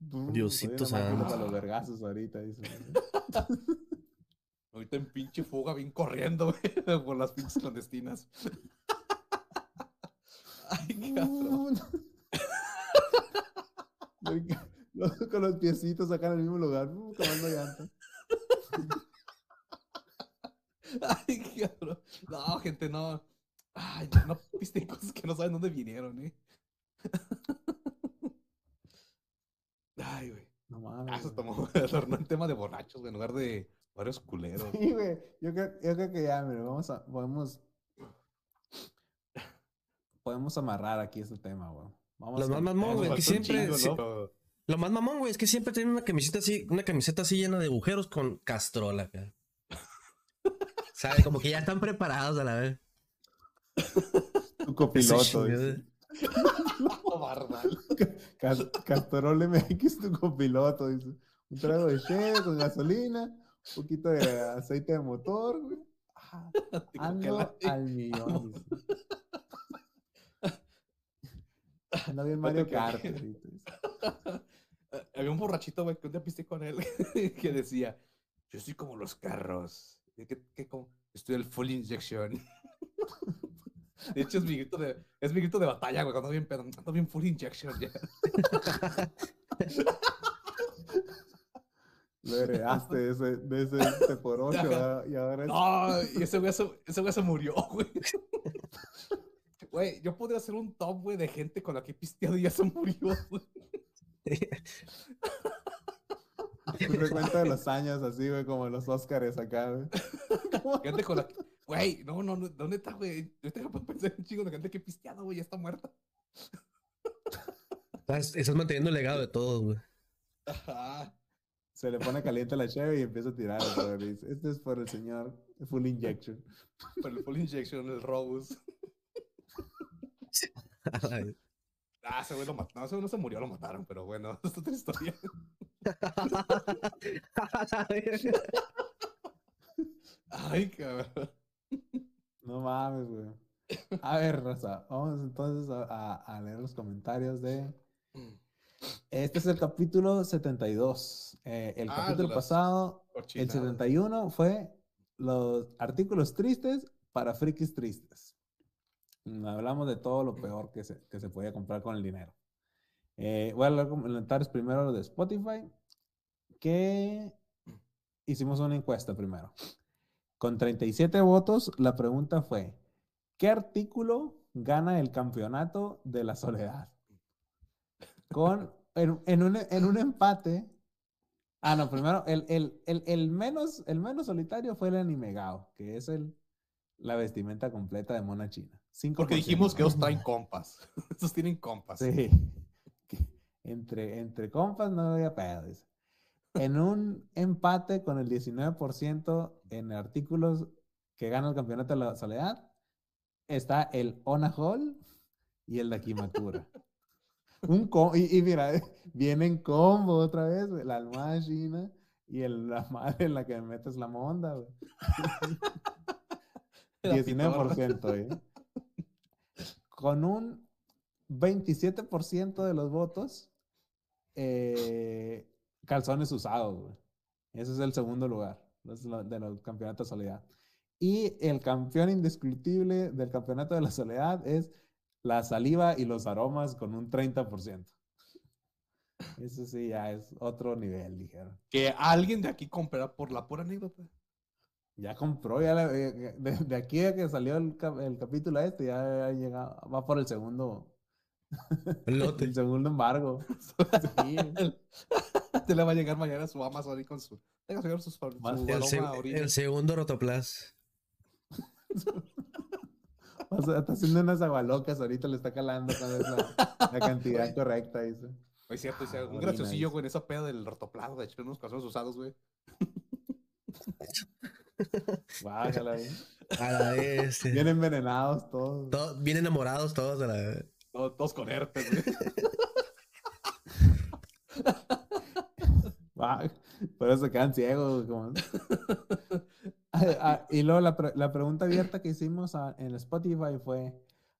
[SPEAKER 4] Diosito
[SPEAKER 2] soy una máquina
[SPEAKER 4] santo.
[SPEAKER 2] para los vergazos ahorita, dice.
[SPEAKER 3] Ahorita en pinche fuga, bien corriendo, güey, por las pinches clandestinas. Ay, cabrón.
[SPEAKER 2] Con los piecitos acá en el mismo lugar, uh, tomando llanta.
[SPEAKER 3] Ay, cabrón. No, gente, no. Ay, no viste cosas que no saben dónde vinieron, eh. Ay, güey.
[SPEAKER 2] No
[SPEAKER 3] Ah,
[SPEAKER 2] mames.
[SPEAKER 3] se
[SPEAKER 2] güey.
[SPEAKER 3] tomó, en tema de borrachos, güey, en lugar de varios culeros.
[SPEAKER 2] Sí, güey. Yo creo, yo creo que ya, mira, vamos a, podemos, podemos amarrar aquí este tema, güey. Vamos
[SPEAKER 4] Los
[SPEAKER 2] con-
[SPEAKER 4] más mamón, güey, que siempre.
[SPEAKER 3] chingo, ¿no?
[SPEAKER 4] Lo más mamón, güey, es que siempre tienen una camiseta así, una camiseta así llena de agujeros con castrola, acá. ¿Sabes? Como que ya están preparados a la vez.
[SPEAKER 2] Tu copiloto.
[SPEAKER 4] Eso
[SPEAKER 2] dice.
[SPEAKER 3] No, barbal.
[SPEAKER 2] Cas- Castrol MX, tu copiloto, dice. Un trago de cheve con gasolina, un poquito de aceite de motor, güey. Ah, Ando
[SPEAKER 3] Anticongelante.
[SPEAKER 2] al millón, Ando bien Mario Kart
[SPEAKER 3] Había un borrachito, güey, que un día pisté con él, que decía, yo soy como los carros. Estoy el full injection. De hecho, es mi grito de, es mi grito de batalla, güey, cuando ando bien pedo, ando bien full injection ya.
[SPEAKER 2] Lo heredaste de ese, de ese este por ocho, y ahora es...
[SPEAKER 3] No, y ese güey se, ese güey se murió, güey. Güey, yo podría hacer un top, güey, de gente con la que he pisteado y ya se murió, güey.
[SPEAKER 2] Un recuento de los años así, güey, como los Óscares acá, güey.
[SPEAKER 3] Gente con la que, güey, no, no, no, ¿dónde está, güey? Yo tengo que pensar un chingo de gente que he pisteado, güey, ya está muerta.
[SPEAKER 4] Estás, estás manteniendo el legado de todos, güey.
[SPEAKER 3] Ajá.
[SPEAKER 2] Se le pone caliente la cheve y empieza a tirar. Este es por el señor Full Injection.
[SPEAKER 3] Por el full injection, el Robus. Ah, ese güey lo mataron. No, ese güey no se murió, lo mataron, pero bueno, es otra historia. Ay, cabrón.
[SPEAKER 2] No mames, güey. A ver, Raza, vamos entonces a, a- a leer los comentarios de... Este es el capítulo 72. Eh, el
[SPEAKER 3] Ah,
[SPEAKER 2] capítulo pasado, el
[SPEAKER 3] Cochinadas.
[SPEAKER 2] 71, fue los artículos tristes para frikis tristes. Mm, Hablamos de todo lo peor que se, que se podía comprar con el dinero. Eh, voy a leer comentarios primero de Spotify, que hicimos una encuesta primero. Con 37 votos, la pregunta fue, ¿qué artículo gana el campeonato de la soledad? Con, en, en un, en un empate. Ah, no, primero, el, el, el, el menos, el menos solitario fue el Animegao, que es el, la vestimenta completa de mona china. 5%.
[SPEAKER 3] Porque dijimos que ellos traen compas. Estos tienen compas.
[SPEAKER 2] Sí. Entre, entre compas no había pedo. En un empate con el 19% en artículos que gana el campeonato de la soledad, está el Ona Hall y el Dakimakura. Un y, y mira, viene en combo otra vez, la almohada china y el- la madre en la que metes la monda, güey.
[SPEAKER 3] La
[SPEAKER 2] 19%, ¿eh? Con un 27% de los votos, eh, calzones usados, güey. Ese es el segundo lugar de los campeonatos de soledad. Y el campeón indiscutible del campeonato de la soledad es la saliva y los aromas con un 30%. Eso sí, ya es otro nivel, dijeron.
[SPEAKER 3] Que alguien de aquí comprará por la pura anécdota.
[SPEAKER 2] Ya compró, ya la- eh, de, de aquí a que salió el, cap- el capítulo este, ya ha llegado, va por el segundo,
[SPEAKER 4] El lote.
[SPEAKER 2] el segundo embargo. Sí,
[SPEAKER 3] Te le va a llegar mañana su Amazon ahí con su. Tenga señor su, su
[SPEAKER 4] El,
[SPEAKER 3] orina.
[SPEAKER 4] el segundo rotoplas.
[SPEAKER 2] o sea, está haciendo unas agualocas, ahorita le está calando cuál es la, la cantidad correcta, dice.
[SPEAKER 3] Es cierto, dice,
[SPEAKER 2] Ah,
[SPEAKER 3] un graciosillo, güey, en esa peda del rotoplado, de hecho, unos calzones usados, güey.
[SPEAKER 2] Güey.
[SPEAKER 4] A la vez.
[SPEAKER 2] Bien envenenados todos.
[SPEAKER 4] To- bien enamorados todos de la.
[SPEAKER 3] Todos, todos con herpes, güey.
[SPEAKER 2] Por eso se quedan ciegos. como- Ah, ah, y luego la, pre- la pregunta abierta que hicimos a- en Spotify fue,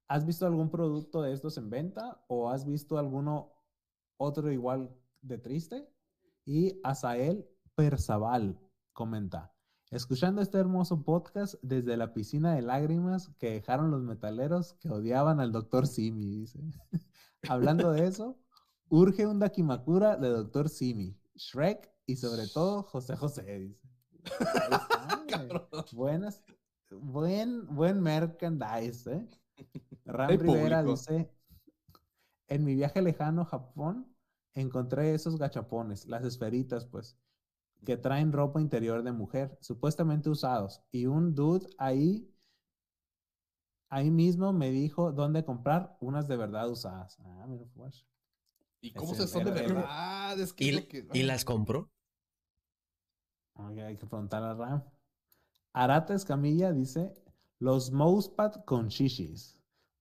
[SPEAKER 2] ¿has visto algún producto de estos en venta o has visto alguno otro igual de triste? Y Asael Perzaval comenta, escuchando este hermoso podcast desde la piscina de lágrimas que dejaron los metaleros que odiaban al doctor Simi, dice. Hablando de eso, urge un Dakimakura de doctor Simi, Shrek y sobre todo José José, dice. Está. Buenas, buen, buen merchandise, ¿eh? Ram
[SPEAKER 3] Hay
[SPEAKER 2] Rivera
[SPEAKER 3] público.
[SPEAKER 2] dice, en mi viaje lejano a Japón, encontré esos gachapones, las esferitas, pues, que traen ropa interior de mujer, supuestamente usados, y un dude ahí, ahí mismo me dijo dónde comprar unas de verdad usadas. Ah, mira, pues.
[SPEAKER 3] ¿Y cómo
[SPEAKER 2] Ese
[SPEAKER 3] se son de verdad? Es que
[SPEAKER 4] ¿Y,
[SPEAKER 3] que-
[SPEAKER 4] las compró?
[SPEAKER 2] Ok, hay que preguntar a Ram. Arata Escamilla dice, los mousepad con shishis.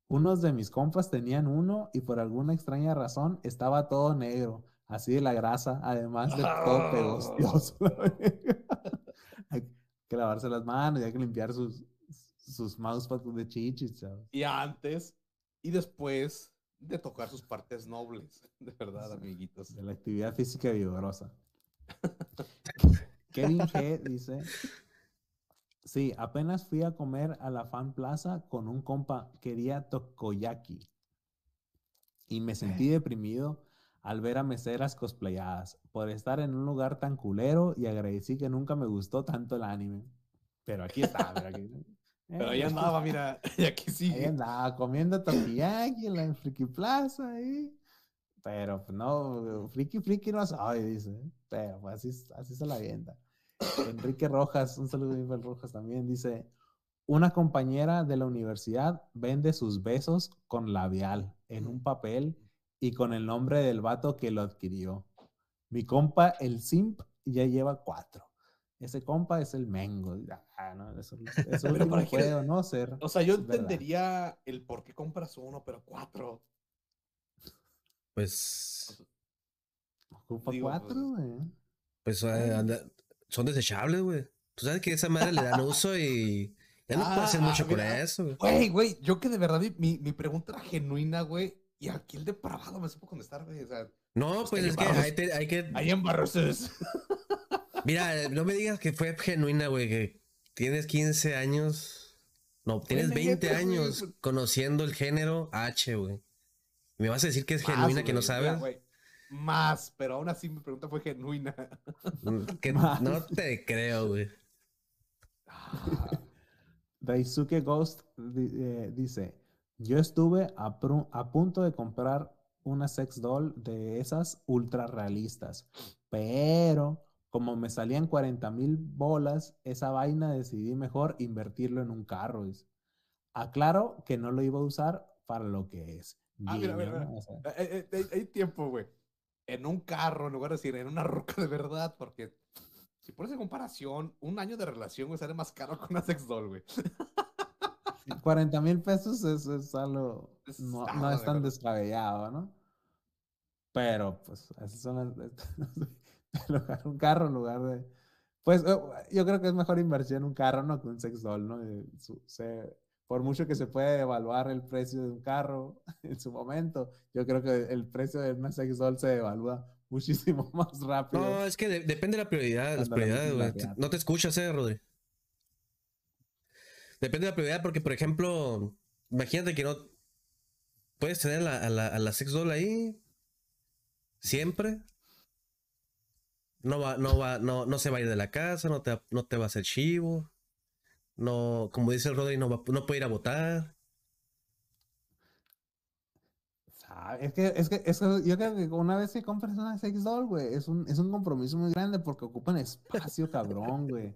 [SPEAKER 2] Unos de mis compas tenían uno y por alguna extraña razón estaba todo negro, así de la grasa, además de todo
[SPEAKER 3] Ah.
[SPEAKER 2] pegostioso. hay que lavarse las manos y hay que limpiar sus, sus mousepads de chichis, chavos.
[SPEAKER 3] Y antes y después de tocar sus partes nobles. De verdad, amiguitos.
[SPEAKER 2] De la actividad física vigorosa. Kevin G dice, sí, apenas fui a comer a la Fan Plaza con un compa, quería tokoyaki. Y me sentí deprimido al ver a meseras cosplayadas por estar en un lugar tan culero y agradecí que nunca me gustó tanto el anime. Pero aquí está, pero aquí-
[SPEAKER 3] Pero
[SPEAKER 2] eh,
[SPEAKER 3] ahí
[SPEAKER 2] aquí
[SPEAKER 3] andaba, mira. Y aquí
[SPEAKER 2] Ahí
[SPEAKER 3] sigue.
[SPEAKER 2] andaba comiendo takoyaki en la Friki Plaza ahí. Pero pues, no, friki friki no soy, dice. Pero pues así, así se la avienta. Enrique Rojas, un saludo a Enrique Rojas también, dice, una compañera de la universidad vende sus besos con labial en un papel y con el nombre del vato que lo adquirió. Mi compa, el simp, ya lleva cuatro. Ese compa es el Mengo. Ah, no, eso, eso
[SPEAKER 3] Pero
[SPEAKER 2] último
[SPEAKER 3] ¿para qué?
[SPEAKER 2] puede o no ser.
[SPEAKER 3] O sea, yo
[SPEAKER 2] verdad.
[SPEAKER 3] entendería el por qué compras uno, pero cuatro.
[SPEAKER 4] Pues.
[SPEAKER 2] Ocupa
[SPEAKER 3] Digo,
[SPEAKER 2] cuatro,
[SPEAKER 3] pues,
[SPEAKER 2] güey.
[SPEAKER 4] Pues eh, anda- son desechables, güey. Tú sabes que esa madre le dan uso y. Ya no puede hacer
[SPEAKER 3] Ah,
[SPEAKER 4] mucho con
[SPEAKER 3] mira.
[SPEAKER 4] eso, güey.
[SPEAKER 3] Güey, güey, yo que de verdad mi, mi pregunta era genuina, güey. Y aquí el depravado me supo contestar, güey. O sea,
[SPEAKER 4] No,
[SPEAKER 3] Es
[SPEAKER 4] pues es que hay, te- hay que.
[SPEAKER 3] ahí en Barroses.
[SPEAKER 4] Mira, no me digas que fue genuina, güey, que tienes 15 años. No, tienes
[SPEAKER 3] neta,
[SPEAKER 4] 20
[SPEAKER 3] güey,
[SPEAKER 4] años
[SPEAKER 3] pues-
[SPEAKER 4] conociendo el género H, güey. ¿Me vas a decir que es
[SPEAKER 3] Más,
[SPEAKER 4] genuina que no
[SPEAKER 3] mira,
[SPEAKER 4] sabes?
[SPEAKER 3] güey, Más, pero aún así mi pregunta fue genuina.
[SPEAKER 4] Mm, que no te creo, güey.
[SPEAKER 3] Ah,
[SPEAKER 2] Daisuke Ghost eh, dice, yo estuve a, a punto de comprar una sex doll de esas ultra realistas, pero Como me salían 40 mil bolas, esa vaina decidí mejor invertirlo en un carro. dice. Aclaro que no lo iba a usar para lo que es.
[SPEAKER 3] Ah, mira, mira,
[SPEAKER 2] Guiño,
[SPEAKER 3] mira.
[SPEAKER 2] o sea,
[SPEAKER 3] Eh, eh, eh, Hay, tiempo, güey. En un carro, en lugar de decir en una ruca de verdad, porque si pones en comparación, un año de relación, güey, sale más caro que una sex doll, güey.
[SPEAKER 2] 40 mil pesos es, es algo, no, no es tan descabellado, ¿no? Pero, pues, esas son las... un carro en lugar de... Pues, eh, yo creo que es mejor inversión en un carro, ¿no? Que un sex doll, ¿no? Su- se- por mucho que se puede evaluar el precio de un carro en su momento, yo creo que el precio de una sex doll se evalúa muchísimo más rápido.
[SPEAKER 4] No, es que de- depende de la prioridad, las prioridades,
[SPEAKER 2] la.
[SPEAKER 4] No te escuchas, eh, Rodri. Depende de la prioridad, porque, por ejemplo, imagínate que no puedes tener la- a, la, a la sex doll ahí siempre. No va, no va, no, no se va a ir de la casa, no te, no te va a hacer chivo. No, como dice el Rodri, no, va, no puede ir a votar.
[SPEAKER 2] Sabe, Es que, es que, es que yo creo que una vez que compras una sex doll, güey, es un, es un compromiso muy grande porque ocupan espacio, cabrón, güey.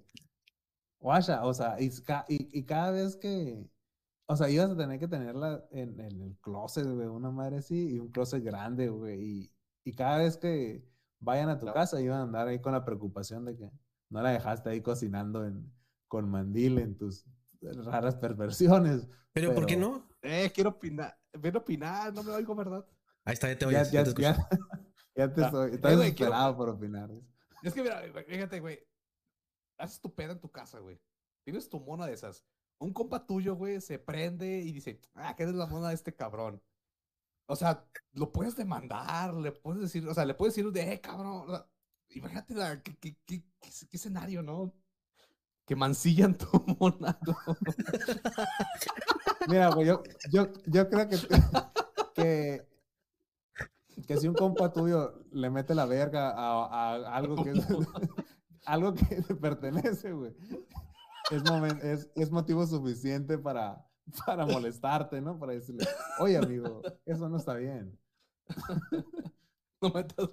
[SPEAKER 2] Guacha, o sea, y, ca- y, y cada vez que, o sea, ibas a tener que tenerla en, en el closet, güey, una madre así, y un closet grande, güey, y, y cada vez que vayan a tu
[SPEAKER 3] No.
[SPEAKER 2] casa iban a andar ahí con la preocupación de que no la dejaste ahí cocinando en, con mandil en tus raras perversiones.
[SPEAKER 4] Pero, ¿por qué
[SPEAKER 2] Pero-
[SPEAKER 4] no?
[SPEAKER 3] Eh, quiero opinar. A opinar, no me oigo, ¿verdad?
[SPEAKER 4] Ahí está, ya te
[SPEAKER 2] Ya,
[SPEAKER 4] oyes.
[SPEAKER 2] ya,
[SPEAKER 4] ya te
[SPEAKER 2] ya, ya te
[SPEAKER 3] Ah,
[SPEAKER 2] estoy,
[SPEAKER 3] eh, güey, quiero-
[SPEAKER 2] desesperado por opinar.
[SPEAKER 3] Es que mira, fíjate, güey. Haces tu peda en tu casa, güey. Tienes tu mona de esas. Un compa tuyo, güey, se prende y dice, ah, ¿qué es la mona de este cabrón? O sea, lo puedes demandar, le puedes decir, o sea, le puedes decir de, eh, cabrón. o sea, imagínate la, qué, qué- qué- escenario, ¿no? Que mancillan tu mona.
[SPEAKER 2] Mira, güey, yo, yo, yo creo que, que, que si un compa tuyo le mete la verga a, a algo que es, algo que te pertenece, güey, es, es, es motivo suficiente para, para molestarte, ¿no? Para decirle, oye, amigo, eso no está bien.
[SPEAKER 3] No metas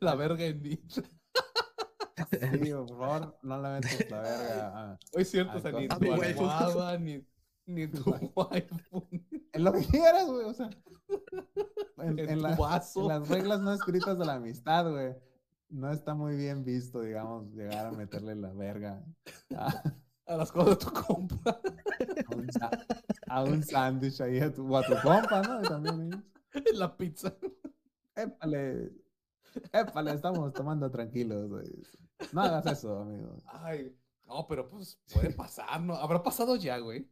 [SPEAKER 3] la verga en mí.
[SPEAKER 2] Sí, por favor, no le metas la verga.
[SPEAKER 3] Hoy es cierto, o sea, ni tu
[SPEAKER 4] A mi waifu.
[SPEAKER 3] almohada, ni, ni tu waifu,
[SPEAKER 2] En lo que quieras, güey, o sea. En,
[SPEAKER 3] en
[SPEAKER 2] en
[SPEAKER 3] tu
[SPEAKER 2] la-
[SPEAKER 3] vaso.
[SPEAKER 2] en las reglas no escritas de la amistad, güey. No está muy bien visto, digamos, llegar a meterle la verga a,
[SPEAKER 3] a las cosas de tu compa.
[SPEAKER 2] a un, sa- a un sándwich ahí a tu, o a tu compa, ¿no? Y también,
[SPEAKER 3] en la pizza.
[SPEAKER 2] épale, épale, estamos tomando tranquilos, güey. No hagas eso, amigo.
[SPEAKER 3] Ay, no, pero pues puede pasar, ¿no? Habrá pasado ya, güey.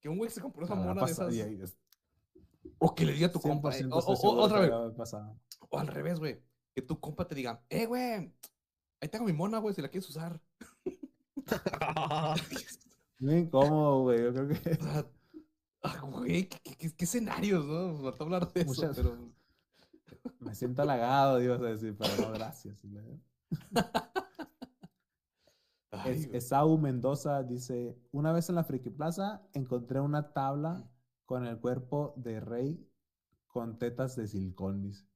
[SPEAKER 3] Que un güey se compró esa mona de esas. O que le diga a tu compa. eh,
[SPEAKER 2] 100%
[SPEAKER 3] O, o- otra vez. O al revés, güey. Que tu compa te diga, eh, güey. Ahí tengo mi mona, güey, si la quieres usar.
[SPEAKER 2] Muy incómodo, güey. Yo creo que
[SPEAKER 3] O sea, ah, güey, ¿qué, qué- qué- qué escenarios, no? Faltó hablar de eso,
[SPEAKER 2] Muchas-
[SPEAKER 3] pero.
[SPEAKER 2] me siento halagado, ibas a decir, pero no, gracias.
[SPEAKER 3] Ay.
[SPEAKER 2] Esau Mendoza dice, una vez en la Friki Plaza encontré una tabla con el cuerpo de rey con tetas de silicón, dice.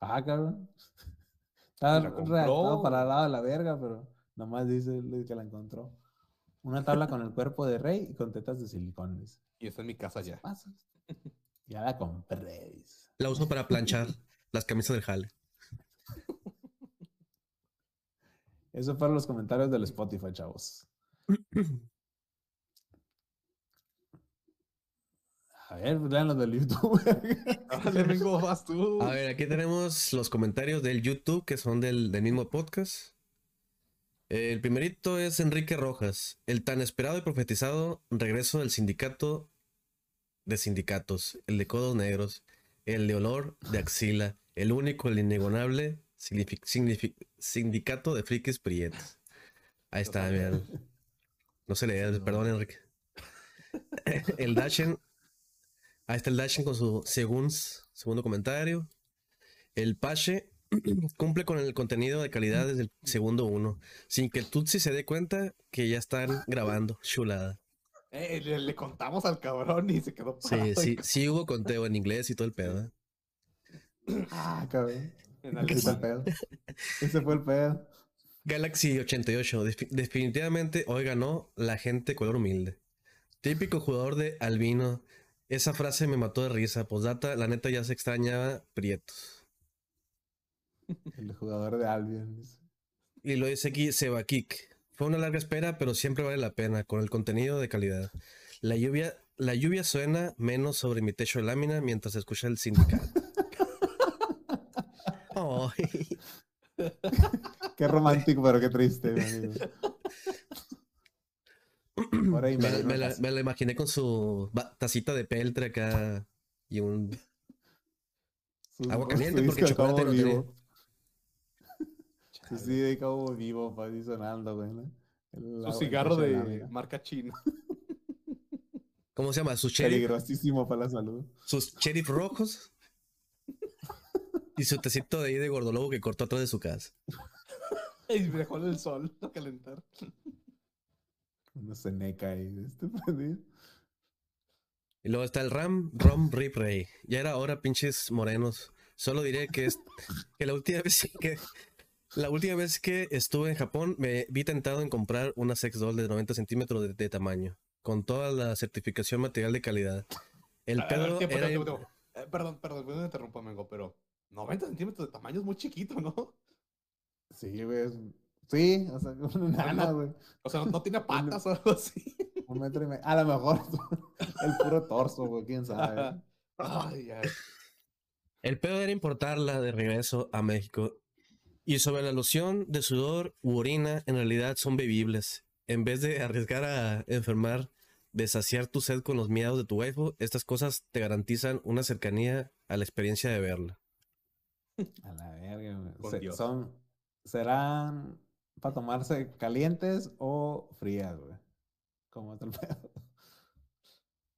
[SPEAKER 2] Ah, cabrón. Está
[SPEAKER 3] ¿Y la
[SPEAKER 2] redactado para el lado de la verga, pero nomás dice que la encontró. Una tabla con el cuerpo de rey y con tetas de silicón, dice.
[SPEAKER 3] Y está en mi casa ya.
[SPEAKER 2] Pasa. Ya la compré, dice.
[SPEAKER 4] La uso para planchar las camisas del jale.
[SPEAKER 2] Esos fueron los comentarios del Spotify, chavos. A ver, lean los del YouTube.
[SPEAKER 3] Ahora le vengo, vas tú.
[SPEAKER 4] A ver, aquí tenemos los comentarios del YouTube que son del, del mismo podcast. El primerito es Enrique Rojas. El tan esperado y profetizado regreso del sindicato de sindicatos. El de codos negros. El de olor de axila. El único, el inigualable sindicato de frikis prietos. Ahí está, vean. No se lee, perdón, Enrique. El Dashen. Ahí está el Dashen con su según, segundo comentario. El Pache cumple con el contenido de calidad desde el segundo uno, sin que el Tutsi se dé cuenta que ya están grabando. Chulada.
[SPEAKER 3] Eh, le, le contamos al cabrón y se quedó
[SPEAKER 4] Sí,
[SPEAKER 3] parado.
[SPEAKER 4] sí, sí hubo conteo en inglés y todo el pedo. ¿eh?
[SPEAKER 2] ah, cabrón. Ese fue el pedo. Ese fue el pedo.
[SPEAKER 4] Galaxy 88. Defi- definitivamente hoy ganó la gente color humilde. Típico jugador de albino. Esa frase me mató de risa. Postdata, la neta ya se extrañaba Prietos.
[SPEAKER 2] El jugador de Albion.
[SPEAKER 4] Y lo dice aquí Seba Kik. Fue una larga espera, pero siempre vale la pena, con el contenido de calidad. La lluvia, la lluvia suena menos sobre mi techo de lámina mientras escucha el sindicato.
[SPEAKER 2] Qué romántico, pero qué triste,
[SPEAKER 4] Me, me
[SPEAKER 2] una
[SPEAKER 4] la,
[SPEAKER 2] casa.
[SPEAKER 4] me la imaginé con su tacita de peltre acá y un...
[SPEAKER 2] Su-
[SPEAKER 4] agua
[SPEAKER 2] su
[SPEAKER 4] caliente, porque chocolate no.
[SPEAKER 2] Su CD de Cabo Vivo, pa, ahí sonando, güey.
[SPEAKER 3] Su cigarro de marca china.
[SPEAKER 4] ¿Cómo se llama? Sus sheriff,
[SPEAKER 2] Peligrosísimo para la salud.
[SPEAKER 4] sus sheriff rojos. Y su tecito de ahí de gordolobo que cortó atrás de su casa.
[SPEAKER 3] Y dejó en el sol a calentar.
[SPEAKER 2] Una ceneca ahí. Este perdido.
[SPEAKER 4] Y luego está el Ram Rom Rip Ray. Ya era hora, pinches morenos. Solo diré que es que la última vez que la última vez que estuve en Japón me vi tentado en comprar una sex doll de 90 centímetros de, de tamaño, con toda la certificación material de calidad. El
[SPEAKER 3] A ver,
[SPEAKER 4] pedo
[SPEAKER 3] tiempo,
[SPEAKER 4] era
[SPEAKER 3] tiempo, tiempo. Eh, perdón, perdón, no me interrumpa, amigo, pero 90 centímetros de tamaño es muy chiquito, ¿no?
[SPEAKER 2] Sí, güey. Sí, o sea, una nana, güey.
[SPEAKER 3] O sea, no, tiene patas o algo así.
[SPEAKER 2] Un metro y medio. A lo mejor el puro torso, güey. Quién sabe.
[SPEAKER 3] Ay, ay.
[SPEAKER 4] El pedo era importarla de regreso a México. Y sobre la loción de sudor u orina, en realidad son bebibles. En vez de arriesgar a enfermar, de saciar tu sed con los miados de tu waifu, estas cosas te garantizan una cercanía a la experiencia de verla.
[SPEAKER 2] A la verga, güey. Se- son, serán para tomarse calientes o frías, güey. ¿Cómo está el pedo?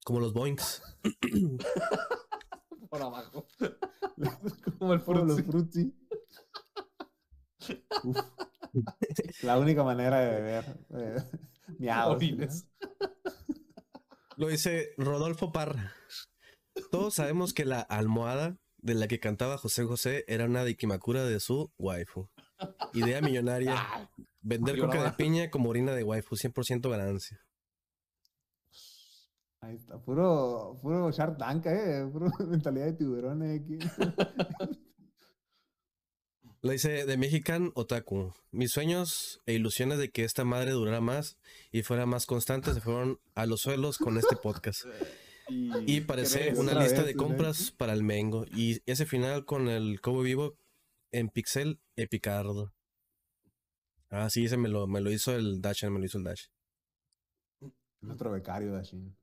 [SPEAKER 4] Como los boinks.
[SPEAKER 3] Por abajo. Como el
[SPEAKER 2] Como los. Uf. La única manera de beber. Eh, miados.
[SPEAKER 4] Lo dice Rodolfo Parra. Todos sabemos que la almohada de la que cantaba José José era una diquimakura de su waifu. Idea millonaria.
[SPEAKER 3] Ah,
[SPEAKER 4] Vender coca de piña como orina de waifu, 100% ganancia.
[SPEAKER 2] Ahí está, puro, puro Shark Tank, eh. Puro mentalidad de tiburones aquí.
[SPEAKER 4] Lo dice de Mexican Otaku. Mis sueños e ilusiones de que esta madre durara más y fuera más constante se fueron a los suelos con este podcast. Y parece
[SPEAKER 3] ¿crees?
[SPEAKER 4] una lista
[SPEAKER 2] vez,
[SPEAKER 4] de
[SPEAKER 2] ¿eh?
[SPEAKER 4] compras para el Mengo. Y ese final con el Cobo Vivo en Pixel Epicardo. Ah, sí, ese me lo, me lo hizo el Dash, me lo hizo el Dash.
[SPEAKER 2] Nuestro becario de Shin.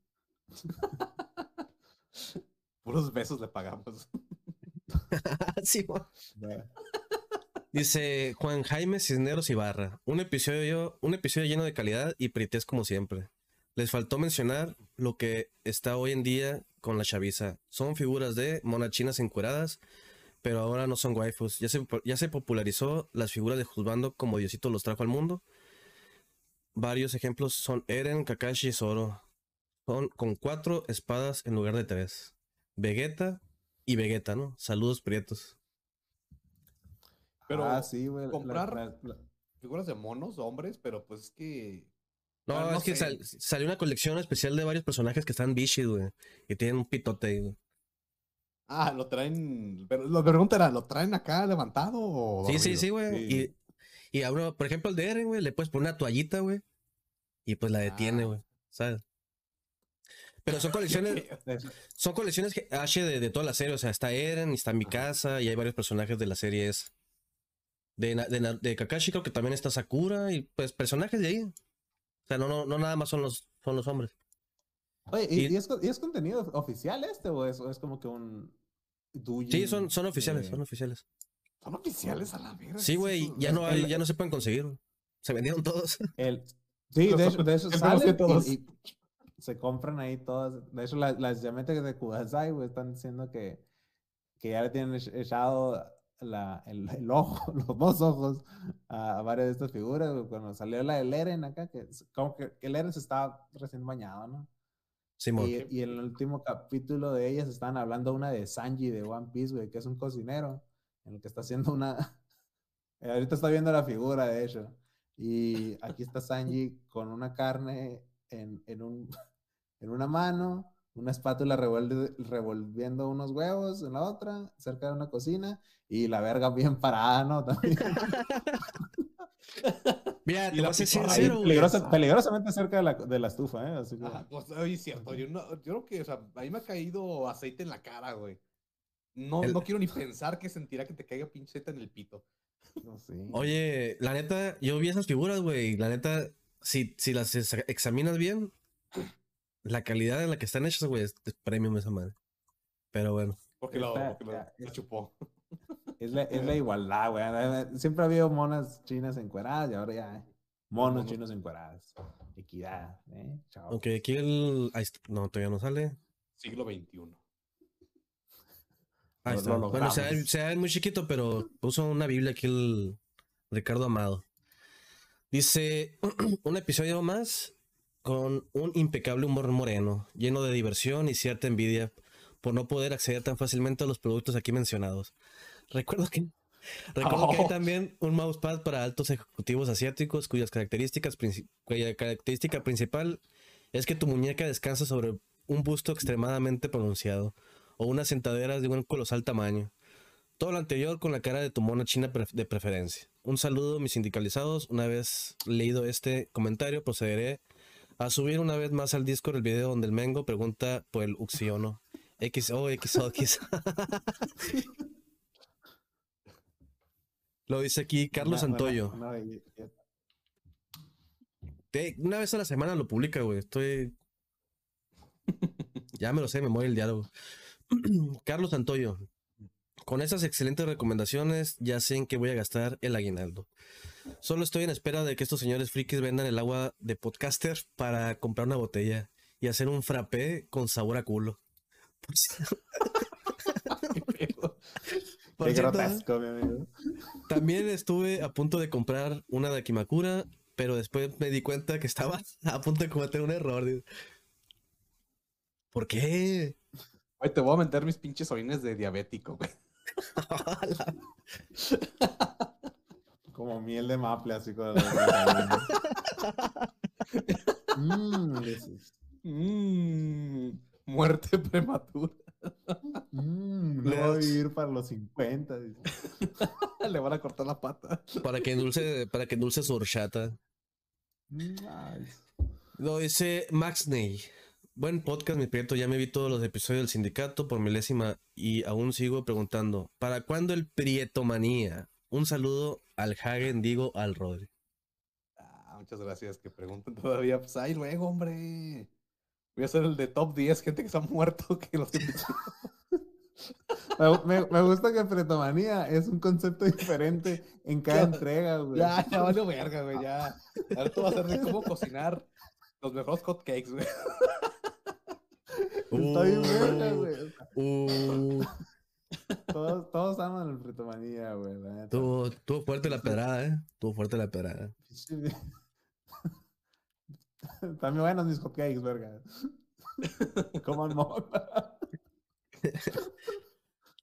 [SPEAKER 3] Puros besos le pagamos.
[SPEAKER 4] sí. Dice Juan Jaime Cisneros Ibarra. Un episodio, un episodio lleno de calidad y prites como siempre. Les faltó mencionar lo que está hoy en día con la chaviza. Son figuras de monachinas encueradas, pero ahora no son waifus. Ya se, ya se popularizó las figuras de Juzbando como Diosito los trajo al mundo. Varios ejemplos son Eren, Kakashi y Zoro. Son con cuatro espadas en lugar de tres. Vegeta y Vegeta, ¿no? Saludos prietos.
[SPEAKER 3] Pero
[SPEAKER 2] ah, sí, güey.
[SPEAKER 3] comprar-
[SPEAKER 2] la- la-
[SPEAKER 3] Figuras de monos, hombres, pero pues es que.
[SPEAKER 4] No,
[SPEAKER 3] no
[SPEAKER 4] es que sal- salió una colección especial de varios personajes que están bichis, güey. Y tienen un pitote güey.
[SPEAKER 3] Ah, lo traen. Pero la pregunta era, ¿lo traen acá levantado o.?
[SPEAKER 4] Sí, sí, sí, güey.
[SPEAKER 2] Sí.
[SPEAKER 4] Y, y a uno, por ejemplo, el de Eren, güey, le puedes poner una toallita, güey. Y pues la detiene,
[SPEAKER 3] Ah.
[SPEAKER 4] güey. ¿Sabes? Pero son colecciones, son colecciones que- H de, de toda la serie. O sea, está Eren, y está mi casa, y hay varios personajes de la serie esa. De, de, de Kakashi creo que también está Sakura, y pues personajes de ahí. O sea, no, no, no nada más son los, son los hombres.
[SPEAKER 2] Oye, ¿y,
[SPEAKER 4] Y-
[SPEAKER 2] es, y es contenido oficial este o es, o es como que un.
[SPEAKER 4] Sí, son, son oficiales,
[SPEAKER 2] de-
[SPEAKER 4] son oficiales.
[SPEAKER 3] Son oficiales a la verga.
[SPEAKER 4] Sí,
[SPEAKER 3] ¿qué es
[SPEAKER 4] güey, ya no hay, ya no se pueden conseguir. Se vendieron todos.
[SPEAKER 2] El, sí, de, hecho- de
[SPEAKER 3] que
[SPEAKER 2] salen
[SPEAKER 3] todos.
[SPEAKER 2] y, y se compran ahí todas. De hecho, las, las Yametes de Kudasai, güey, están diciendo que, que ya le tienen ech- echado la, el, el ojo, los dos ojos a, a varias de estas figuras. Cuando salió la del Eren acá, que como que, que el Eren se estaba recién bañado, ¿no?
[SPEAKER 4] Simón.
[SPEAKER 2] Y, y en el último capítulo de ellas están hablando una de Sanji de One Piece, güey, que es un cocinero. en el que está haciendo una. eh, ahorita está viendo la figura, de hecho. Y aquí está Sanji con una carne en, en, un, en una mano, una espátula revolviendo unos huevos en la otra, cerca de una cocina, y la verga bien parada, ¿no? También.
[SPEAKER 4] Mira, te
[SPEAKER 3] Y
[SPEAKER 4] voy
[SPEAKER 3] la
[SPEAKER 4] a ser
[SPEAKER 3] pitorra ahí,
[SPEAKER 4] sincero, güey.
[SPEAKER 2] Peligrosa- peligrosamente cerca de la, de la estufa, ¿eh? Así que-
[SPEAKER 3] Ajá, pues, oye, es cierto. Yo, no, yo creo que, o sea, a mí me ha caído aceite en la cara, güey. No,
[SPEAKER 4] El-
[SPEAKER 3] no quiero ni pensar que sentirá que te caiga pinche aceite en el pito.
[SPEAKER 2] no sé.
[SPEAKER 4] Oye, la neta, yo vi esas figuras, güey. La neta, si, si las exa- examinas bien, la calidad en la que están hechas, güey, es, es premium esa madre. Pero bueno.
[SPEAKER 3] Porque lo, porque chupó.
[SPEAKER 2] Es la, es la igualdad, güey. Siempre ha habido monas chinas encueradas y ahora ya hay monos chinos encueradas. Equidad, ¿eh? Chao.
[SPEAKER 4] Ok, aquí el. No, todavía no sale.
[SPEAKER 3] Siglo XXI.
[SPEAKER 4] Ahí
[SPEAKER 2] Lo-
[SPEAKER 4] está.
[SPEAKER 2] lo
[SPEAKER 4] bueno, se ve, se ve muy chiquito, pero puso una Biblia aquí el Ricardo Amado. Dice: un episodio más con un impecable humor moreno, lleno de diversión y cierta envidia por no poder acceder tan fácilmente a los productos aquí mencionados. Recuerdo que. Recuerdo que hay
[SPEAKER 3] Oh.
[SPEAKER 4] también un mousepad para altos ejecutivos asiáticos cuyas características cuya característica principal es que tu muñeca descansa sobre un busto extremadamente pronunciado o unas sentaderas de un colosal tamaño. Todo lo anterior con la cara de tu mona china de preferencia. Un saludo, mis sindicalizados. Una vez leído este comentario, procederé a subir una vez más al Discord el video donde el Mengo pregunta por el Uxiono. XO, XO, X. Lo dice aquí Carlos
[SPEAKER 2] Una- una-
[SPEAKER 4] Santoyo.
[SPEAKER 2] una belleza.
[SPEAKER 4] Te- Una vez a la semana lo publica, güey. Estoy. Ya me lo sé, me mueve el diálogo. Carlos Santoyo. Con esas excelentes recomendaciones, ya sé en qué voy a gastar el aguinaldo. Solo estoy en espera de que estos señores frikis vendan el agua de podcaster para comprar una botella y hacer un frappé con sabor a culo. Por
[SPEAKER 3] Qué
[SPEAKER 4] cierto,
[SPEAKER 2] grotesco, mi amigo.
[SPEAKER 4] También estuve a punto de comprar una de Akimakura, pero después me di cuenta que estaba a punto de cometer un error. ¿Por qué?
[SPEAKER 3] Oye, te voy a meter mis pinches orines de diabético, güey.
[SPEAKER 2] Como miel de maple, así con Mmm.
[SPEAKER 3] Mm, muerte prematura.
[SPEAKER 2] Mmm, no
[SPEAKER 4] Le
[SPEAKER 2] voy a vivir para los 50. dices.
[SPEAKER 3] Le van a cortar la pata.
[SPEAKER 4] Para que endulce, para que endulce su horchata.
[SPEAKER 2] Mm,
[SPEAKER 4] Lo dice Max Ney. Buen podcast, mi prieto. Ya me vi todos los episodios del sindicato por milésima y aún sigo preguntando: ¿para cuándo el Prietomanía? Un saludo al Hagen, digo al Rodri.
[SPEAKER 3] Ah, muchas gracias que pregunten todavía. Pues ahí luego, hombre. Voy a hacer el de top 10 gente que se ha muerto que los que
[SPEAKER 2] Me, me- me gusta que pretomanía es un concepto diferente en cada entrega, güey.
[SPEAKER 3] Ya, ya valió verga, güey, ya. Ahorita va a ser de cómo cocinar los mejores hot cakes, güey.
[SPEAKER 2] Está bien verga, güey.
[SPEAKER 4] Uh,
[SPEAKER 2] Todos, todos aman el pretomanía, güey.
[SPEAKER 4] tuvo fuerte la pedrada, ¿eh? Tuvo fuerte la pedrada.
[SPEAKER 2] También buenos mis hotcakes, verga. Coman mota.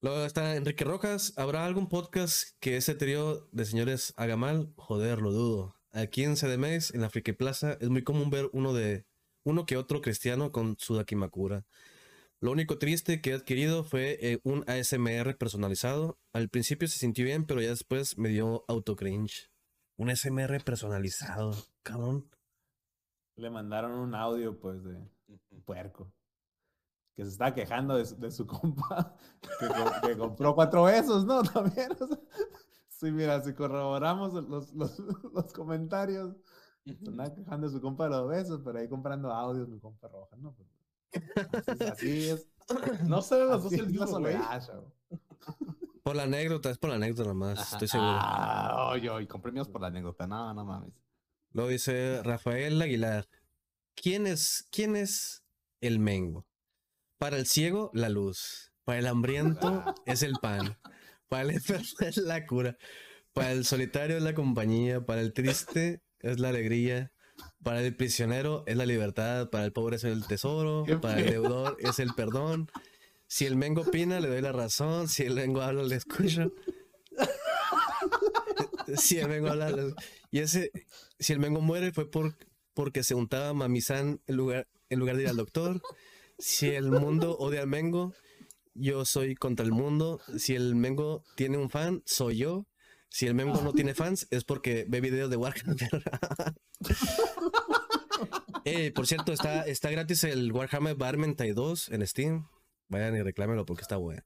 [SPEAKER 4] Luego está Enrique Rojas. ¿Habrá algún podcast que ese trío de señores haga mal? Joder, lo dudo. Aquí en CDMX, en la Friki Plaza, es muy común ver uno de uno que otro cristiano con su Dakimakura. Lo único triste que he adquirido fue eh, un ASMR personalizado. Al principio se sintió bien, pero ya después me dio auto cringe. Un ASMR personalizado, cabrón.
[SPEAKER 2] Le mandaron un audio, pues, de puerco. Que se está quejando de, su- de su compa. Que, co- que compró cuatro besos, ¿no? También. o sea, sí, mira, si corroboramos los, los, los comentarios. Se andaba quejando de su compa de los besos, pero ahí comprando audios, mi compa roja, ¿no? Pues, así, así es.
[SPEAKER 3] No serán los dos el mismo.
[SPEAKER 4] Por la anécdota, es por la anécdota nomás, estoy seguro.
[SPEAKER 3] Ah, oye, oye, con premios por la anécdota. No, no mames.
[SPEAKER 4] Lo dice Rafael Aguilar. ¿Quién es, quién es el mengo? Para el ciego, la luz. Para el hambriento es el pan. Para el enfermo es la cura. Para el solitario es la compañía. Para el triste es la alegría. Para el prisionero es la libertad. Para el pobre es el tesoro. Para el deudor es el perdón. Si el mengo opina, le doy la razón. Si el mengo habla, le escucho. Si el Mengo habla. las- Y ese, si el Mengo muere fue por, porque se untaba mamizán en lugar, en lugar de ir al doctor. Si el mundo odia al Mengo, yo soy contra el mundo. Si el Mengo tiene un fan, soy yo. Si el Mengo no tiene fans, es porque ve videos de Warhammer. Por cierto, está, está gratis el Warhammer Barmentide 2 en Steam. Vayan y reclámenlo porque está bueno.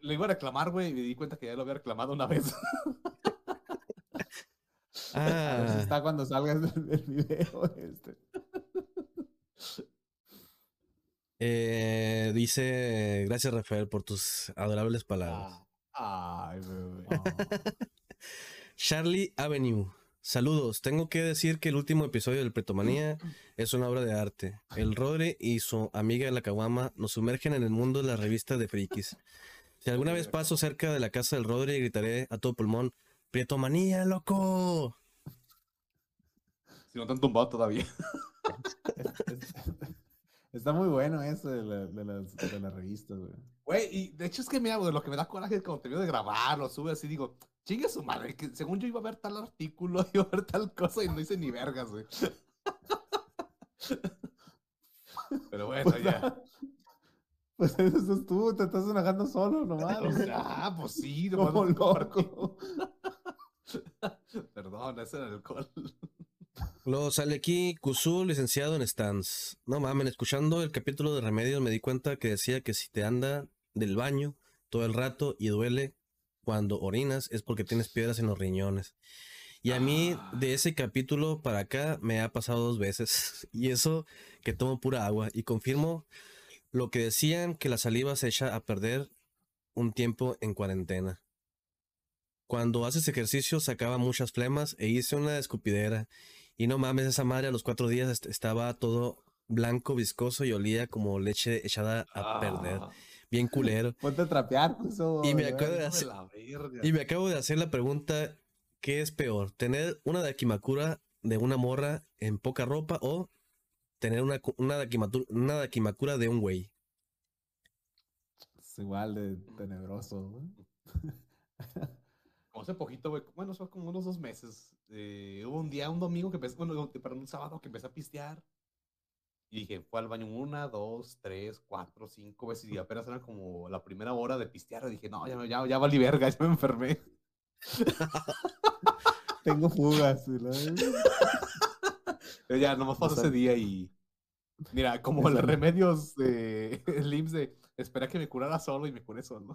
[SPEAKER 3] Le iba a reclamar, güey, y me di cuenta que ya lo había reclamado una vez.
[SPEAKER 2] A ver si
[SPEAKER 4] Ah,
[SPEAKER 2] está cuando salga el, el video. Este.
[SPEAKER 4] eh, dice, gracias Rafael por tus adorables palabras.
[SPEAKER 3] Ah, Ay, bebé.
[SPEAKER 4] Charlie Avenue. Saludos. Tengo que decir que el último episodio del Pretomanía es una obra de arte. El Rodri y su amiga la Caguama nos sumergen en el mundo de la revista de frikis. Si alguna vez paso cerca de la casa del Rodri, gritaré a todo pulmón: ¡Pretomanía, loco!
[SPEAKER 3] Si no te han tumbado todavía.
[SPEAKER 2] Es- Está muy bueno eso de, la- de las, de las revistas, güey.
[SPEAKER 3] Güey, y de hecho es que mira, güey, lo que me da coraje es cuando termino de grabar, lo sube así, digo, chingue su madre, que según yo iba a ver tal artículo, iba a ver tal cosa y no hice ni vergas, güey. Pero bueno, ya.
[SPEAKER 2] Pues eso es tú, te estás enojando solo nomás.
[SPEAKER 3] O sea, ah, pues sí, no
[SPEAKER 2] como
[SPEAKER 3] puedo compartir.
[SPEAKER 2] loco.
[SPEAKER 3] Perdón, ese era el alcohol.
[SPEAKER 4] Luego sale aquí Kuzul, licenciado en Stans. No mamen, escuchando el capítulo de Remedios me di cuenta que decía que si te anda del baño todo el rato y duele cuando orinas es porque tienes piedras en los riñones. Y a mí de ese capítulo para acá me ha pasado dos veces. Y eso que tomo pura agua. Y confirmo lo que decían que la saliva se echa a perder un tiempo en cuarentena. Cuando haces ejercicio sacaba muchas flemas e hice una escupidera. Y no mames, esa madre a los cuatro días est- estaba todo blanco, viscoso y olía como leche echada a perder.
[SPEAKER 3] Ah,
[SPEAKER 4] Bien culero.
[SPEAKER 2] Ponte a trapear.
[SPEAKER 4] Y me
[SPEAKER 2] de
[SPEAKER 4] hacer-
[SPEAKER 3] la verga.
[SPEAKER 4] Y me acabo de hacer la pregunta, ¿qué es peor? ¿Tener una daquimakura de una morra en poca ropa o tener una, una, daquimakura de un güey?
[SPEAKER 2] Es igual de tenebroso, güey.
[SPEAKER 3] Como hace poquito, güey, bueno, fue como unos dos meses. eh, hubo un día, un domingo que empecé, bueno, perdón, un sábado que empecé a pistear. Y dije, fue al baño una, dos, tres, cuatro, cinco veces. Y apenas era como la primera hora de pistear. Y dije, no, ya, ya, ya valí verga, ya me enfermé.
[SPEAKER 2] Tengo fugas.
[SPEAKER 3] Pero ya, nomás pasó
[SPEAKER 2] sea-
[SPEAKER 3] ese día y. Mira, como los remedios de el IMSS de espera que me curara solo y me curé solo.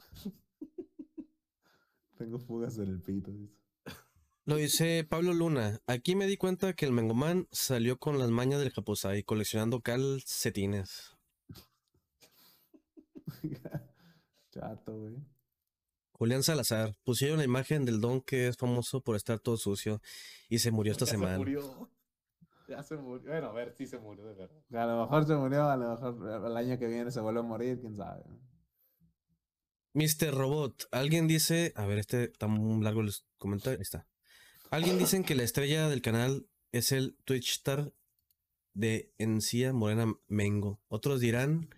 [SPEAKER 2] Tengo fugas en el pito.
[SPEAKER 4] Lo dice Pablo Luna. Aquí me di cuenta que el Mengomán salió con las mañas del Japosai coleccionando calcetines.
[SPEAKER 2] Chato, güey.
[SPEAKER 4] Julián Salazar. Pusieron la imagen del don que es famoso por estar todo sucio y se murió esta
[SPEAKER 3] Ya
[SPEAKER 4] semana.
[SPEAKER 3] Se murió. Ya se murió. Bueno, a ver, sí se murió de verdad.
[SPEAKER 2] A lo mejor se murió, a lo mejor el año que viene se vuelve a morir, quién sabe.
[SPEAKER 4] Mr. Robot, alguien dice, a ver, este está muy largo el comentario, ahí está. Alguien dicen que la estrella del canal es el Twitch star de Encía Morena Mengo. Otros dirán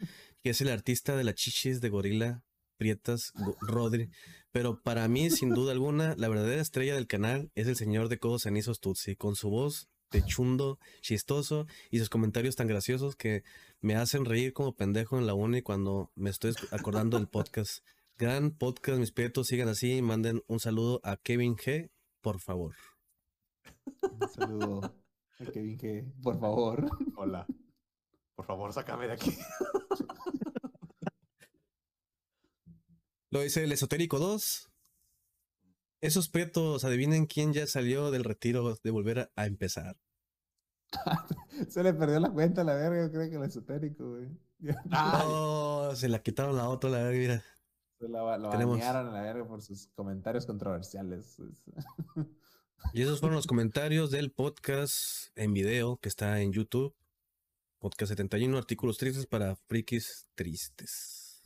[SPEAKER 4] que es el artista de las chichis de gorila Prietas Rodri. Pero para mí, sin duda alguna, la verdadera estrella del canal es el señor de codos cenizos Tutsi, con su voz de chundo, chistoso y sus comentarios tan graciosos que me hacen reír como pendejo en la uni cuando me estoy acordando del podcast. Gran podcast, mis prietos, sigan así y manden un saludo a Kevin G, por favor.
[SPEAKER 2] Un saludo a Kevin G, por favor.
[SPEAKER 3] Hola. Por favor, sácame de aquí.
[SPEAKER 4] Lo dice el Esotérico 2. Esos prietos, adivinen quién ya salió del retiro de volver a, empezar.
[SPEAKER 2] Se le perdió la cuenta a la verga, yo creo que el esotérico, güey.
[SPEAKER 3] Ah,
[SPEAKER 4] Oh, se la quitaron la otra, la verga, mira.
[SPEAKER 2] La, lo
[SPEAKER 4] Tenemos-
[SPEAKER 2] banearon a la verga por sus comentarios controversiales. Es-
[SPEAKER 4] Y esos fueron los comentarios del podcast en video que está en YouTube. Podcast 71, artículos tristes para frikis tristes.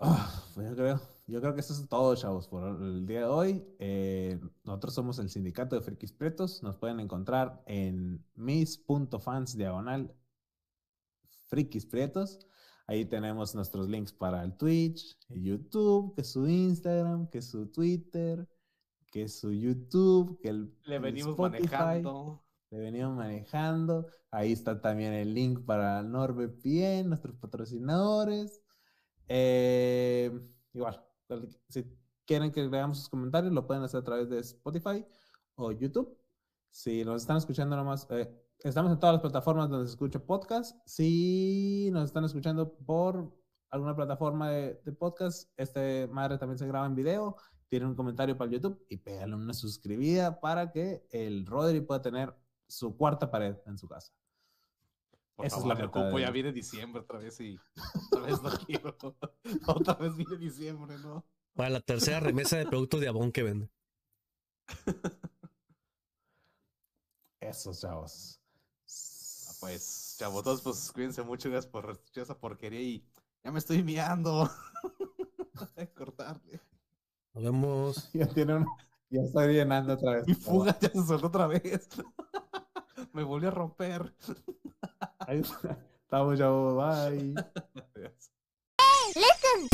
[SPEAKER 2] Ah, pues yo creo, yo creo que eso es todo, chavos, por el día de hoy. Eh, nosotros somos el Sindicato de Frikis Pretos. Nos pueden encontrar en mis.fans diagonal Frikis Prietos. Ahí tenemos nuestros links para el Twitch, el YouTube, que es su Instagram, que su Twitter, que su YouTube, que el
[SPEAKER 3] Le
[SPEAKER 2] el
[SPEAKER 3] venimos
[SPEAKER 2] Spotify,
[SPEAKER 3] manejando.
[SPEAKER 2] Le venimos manejando. Ahí está también el link para NordVPN, nuestros patrocinadores. Eh, igual, si quieren que veamos sus comentarios, lo pueden hacer a través de Spotify o YouTube. Si nos están escuchando nomás, eh, estamos en todas las plataformas donde se escucha podcast. Si nos están escuchando por alguna plataforma de, de podcast, este madre también se graba en video. Tiene un comentario para el YouTube y pégale una suscribida para que el Rodri pueda tener su cuarta pared en su casa.
[SPEAKER 3] Por
[SPEAKER 2] Esa es la
[SPEAKER 3] el
[SPEAKER 2] meta
[SPEAKER 3] cupo
[SPEAKER 2] de-
[SPEAKER 3] ya viene diciembre otra vez y otra vez no quiero. otra vez viene diciembre, ¿no?
[SPEAKER 4] Para la tercera remesa de productos de Avon que vende.
[SPEAKER 2] Eso, chavos.
[SPEAKER 3] Pues, chavos, todos, pues cuídense mucho, gracias por escuchar esa porquería y ya me estoy miando. Cortarle.
[SPEAKER 4] Nos vemos.
[SPEAKER 2] Ya tiene un- Ya estoy llenando otra vez.
[SPEAKER 3] Mi fuga ya se soltó otra vez. me volvió a romper.
[SPEAKER 2] Ahí está. Estamos, chavos. Bye.
[SPEAKER 5] Listen.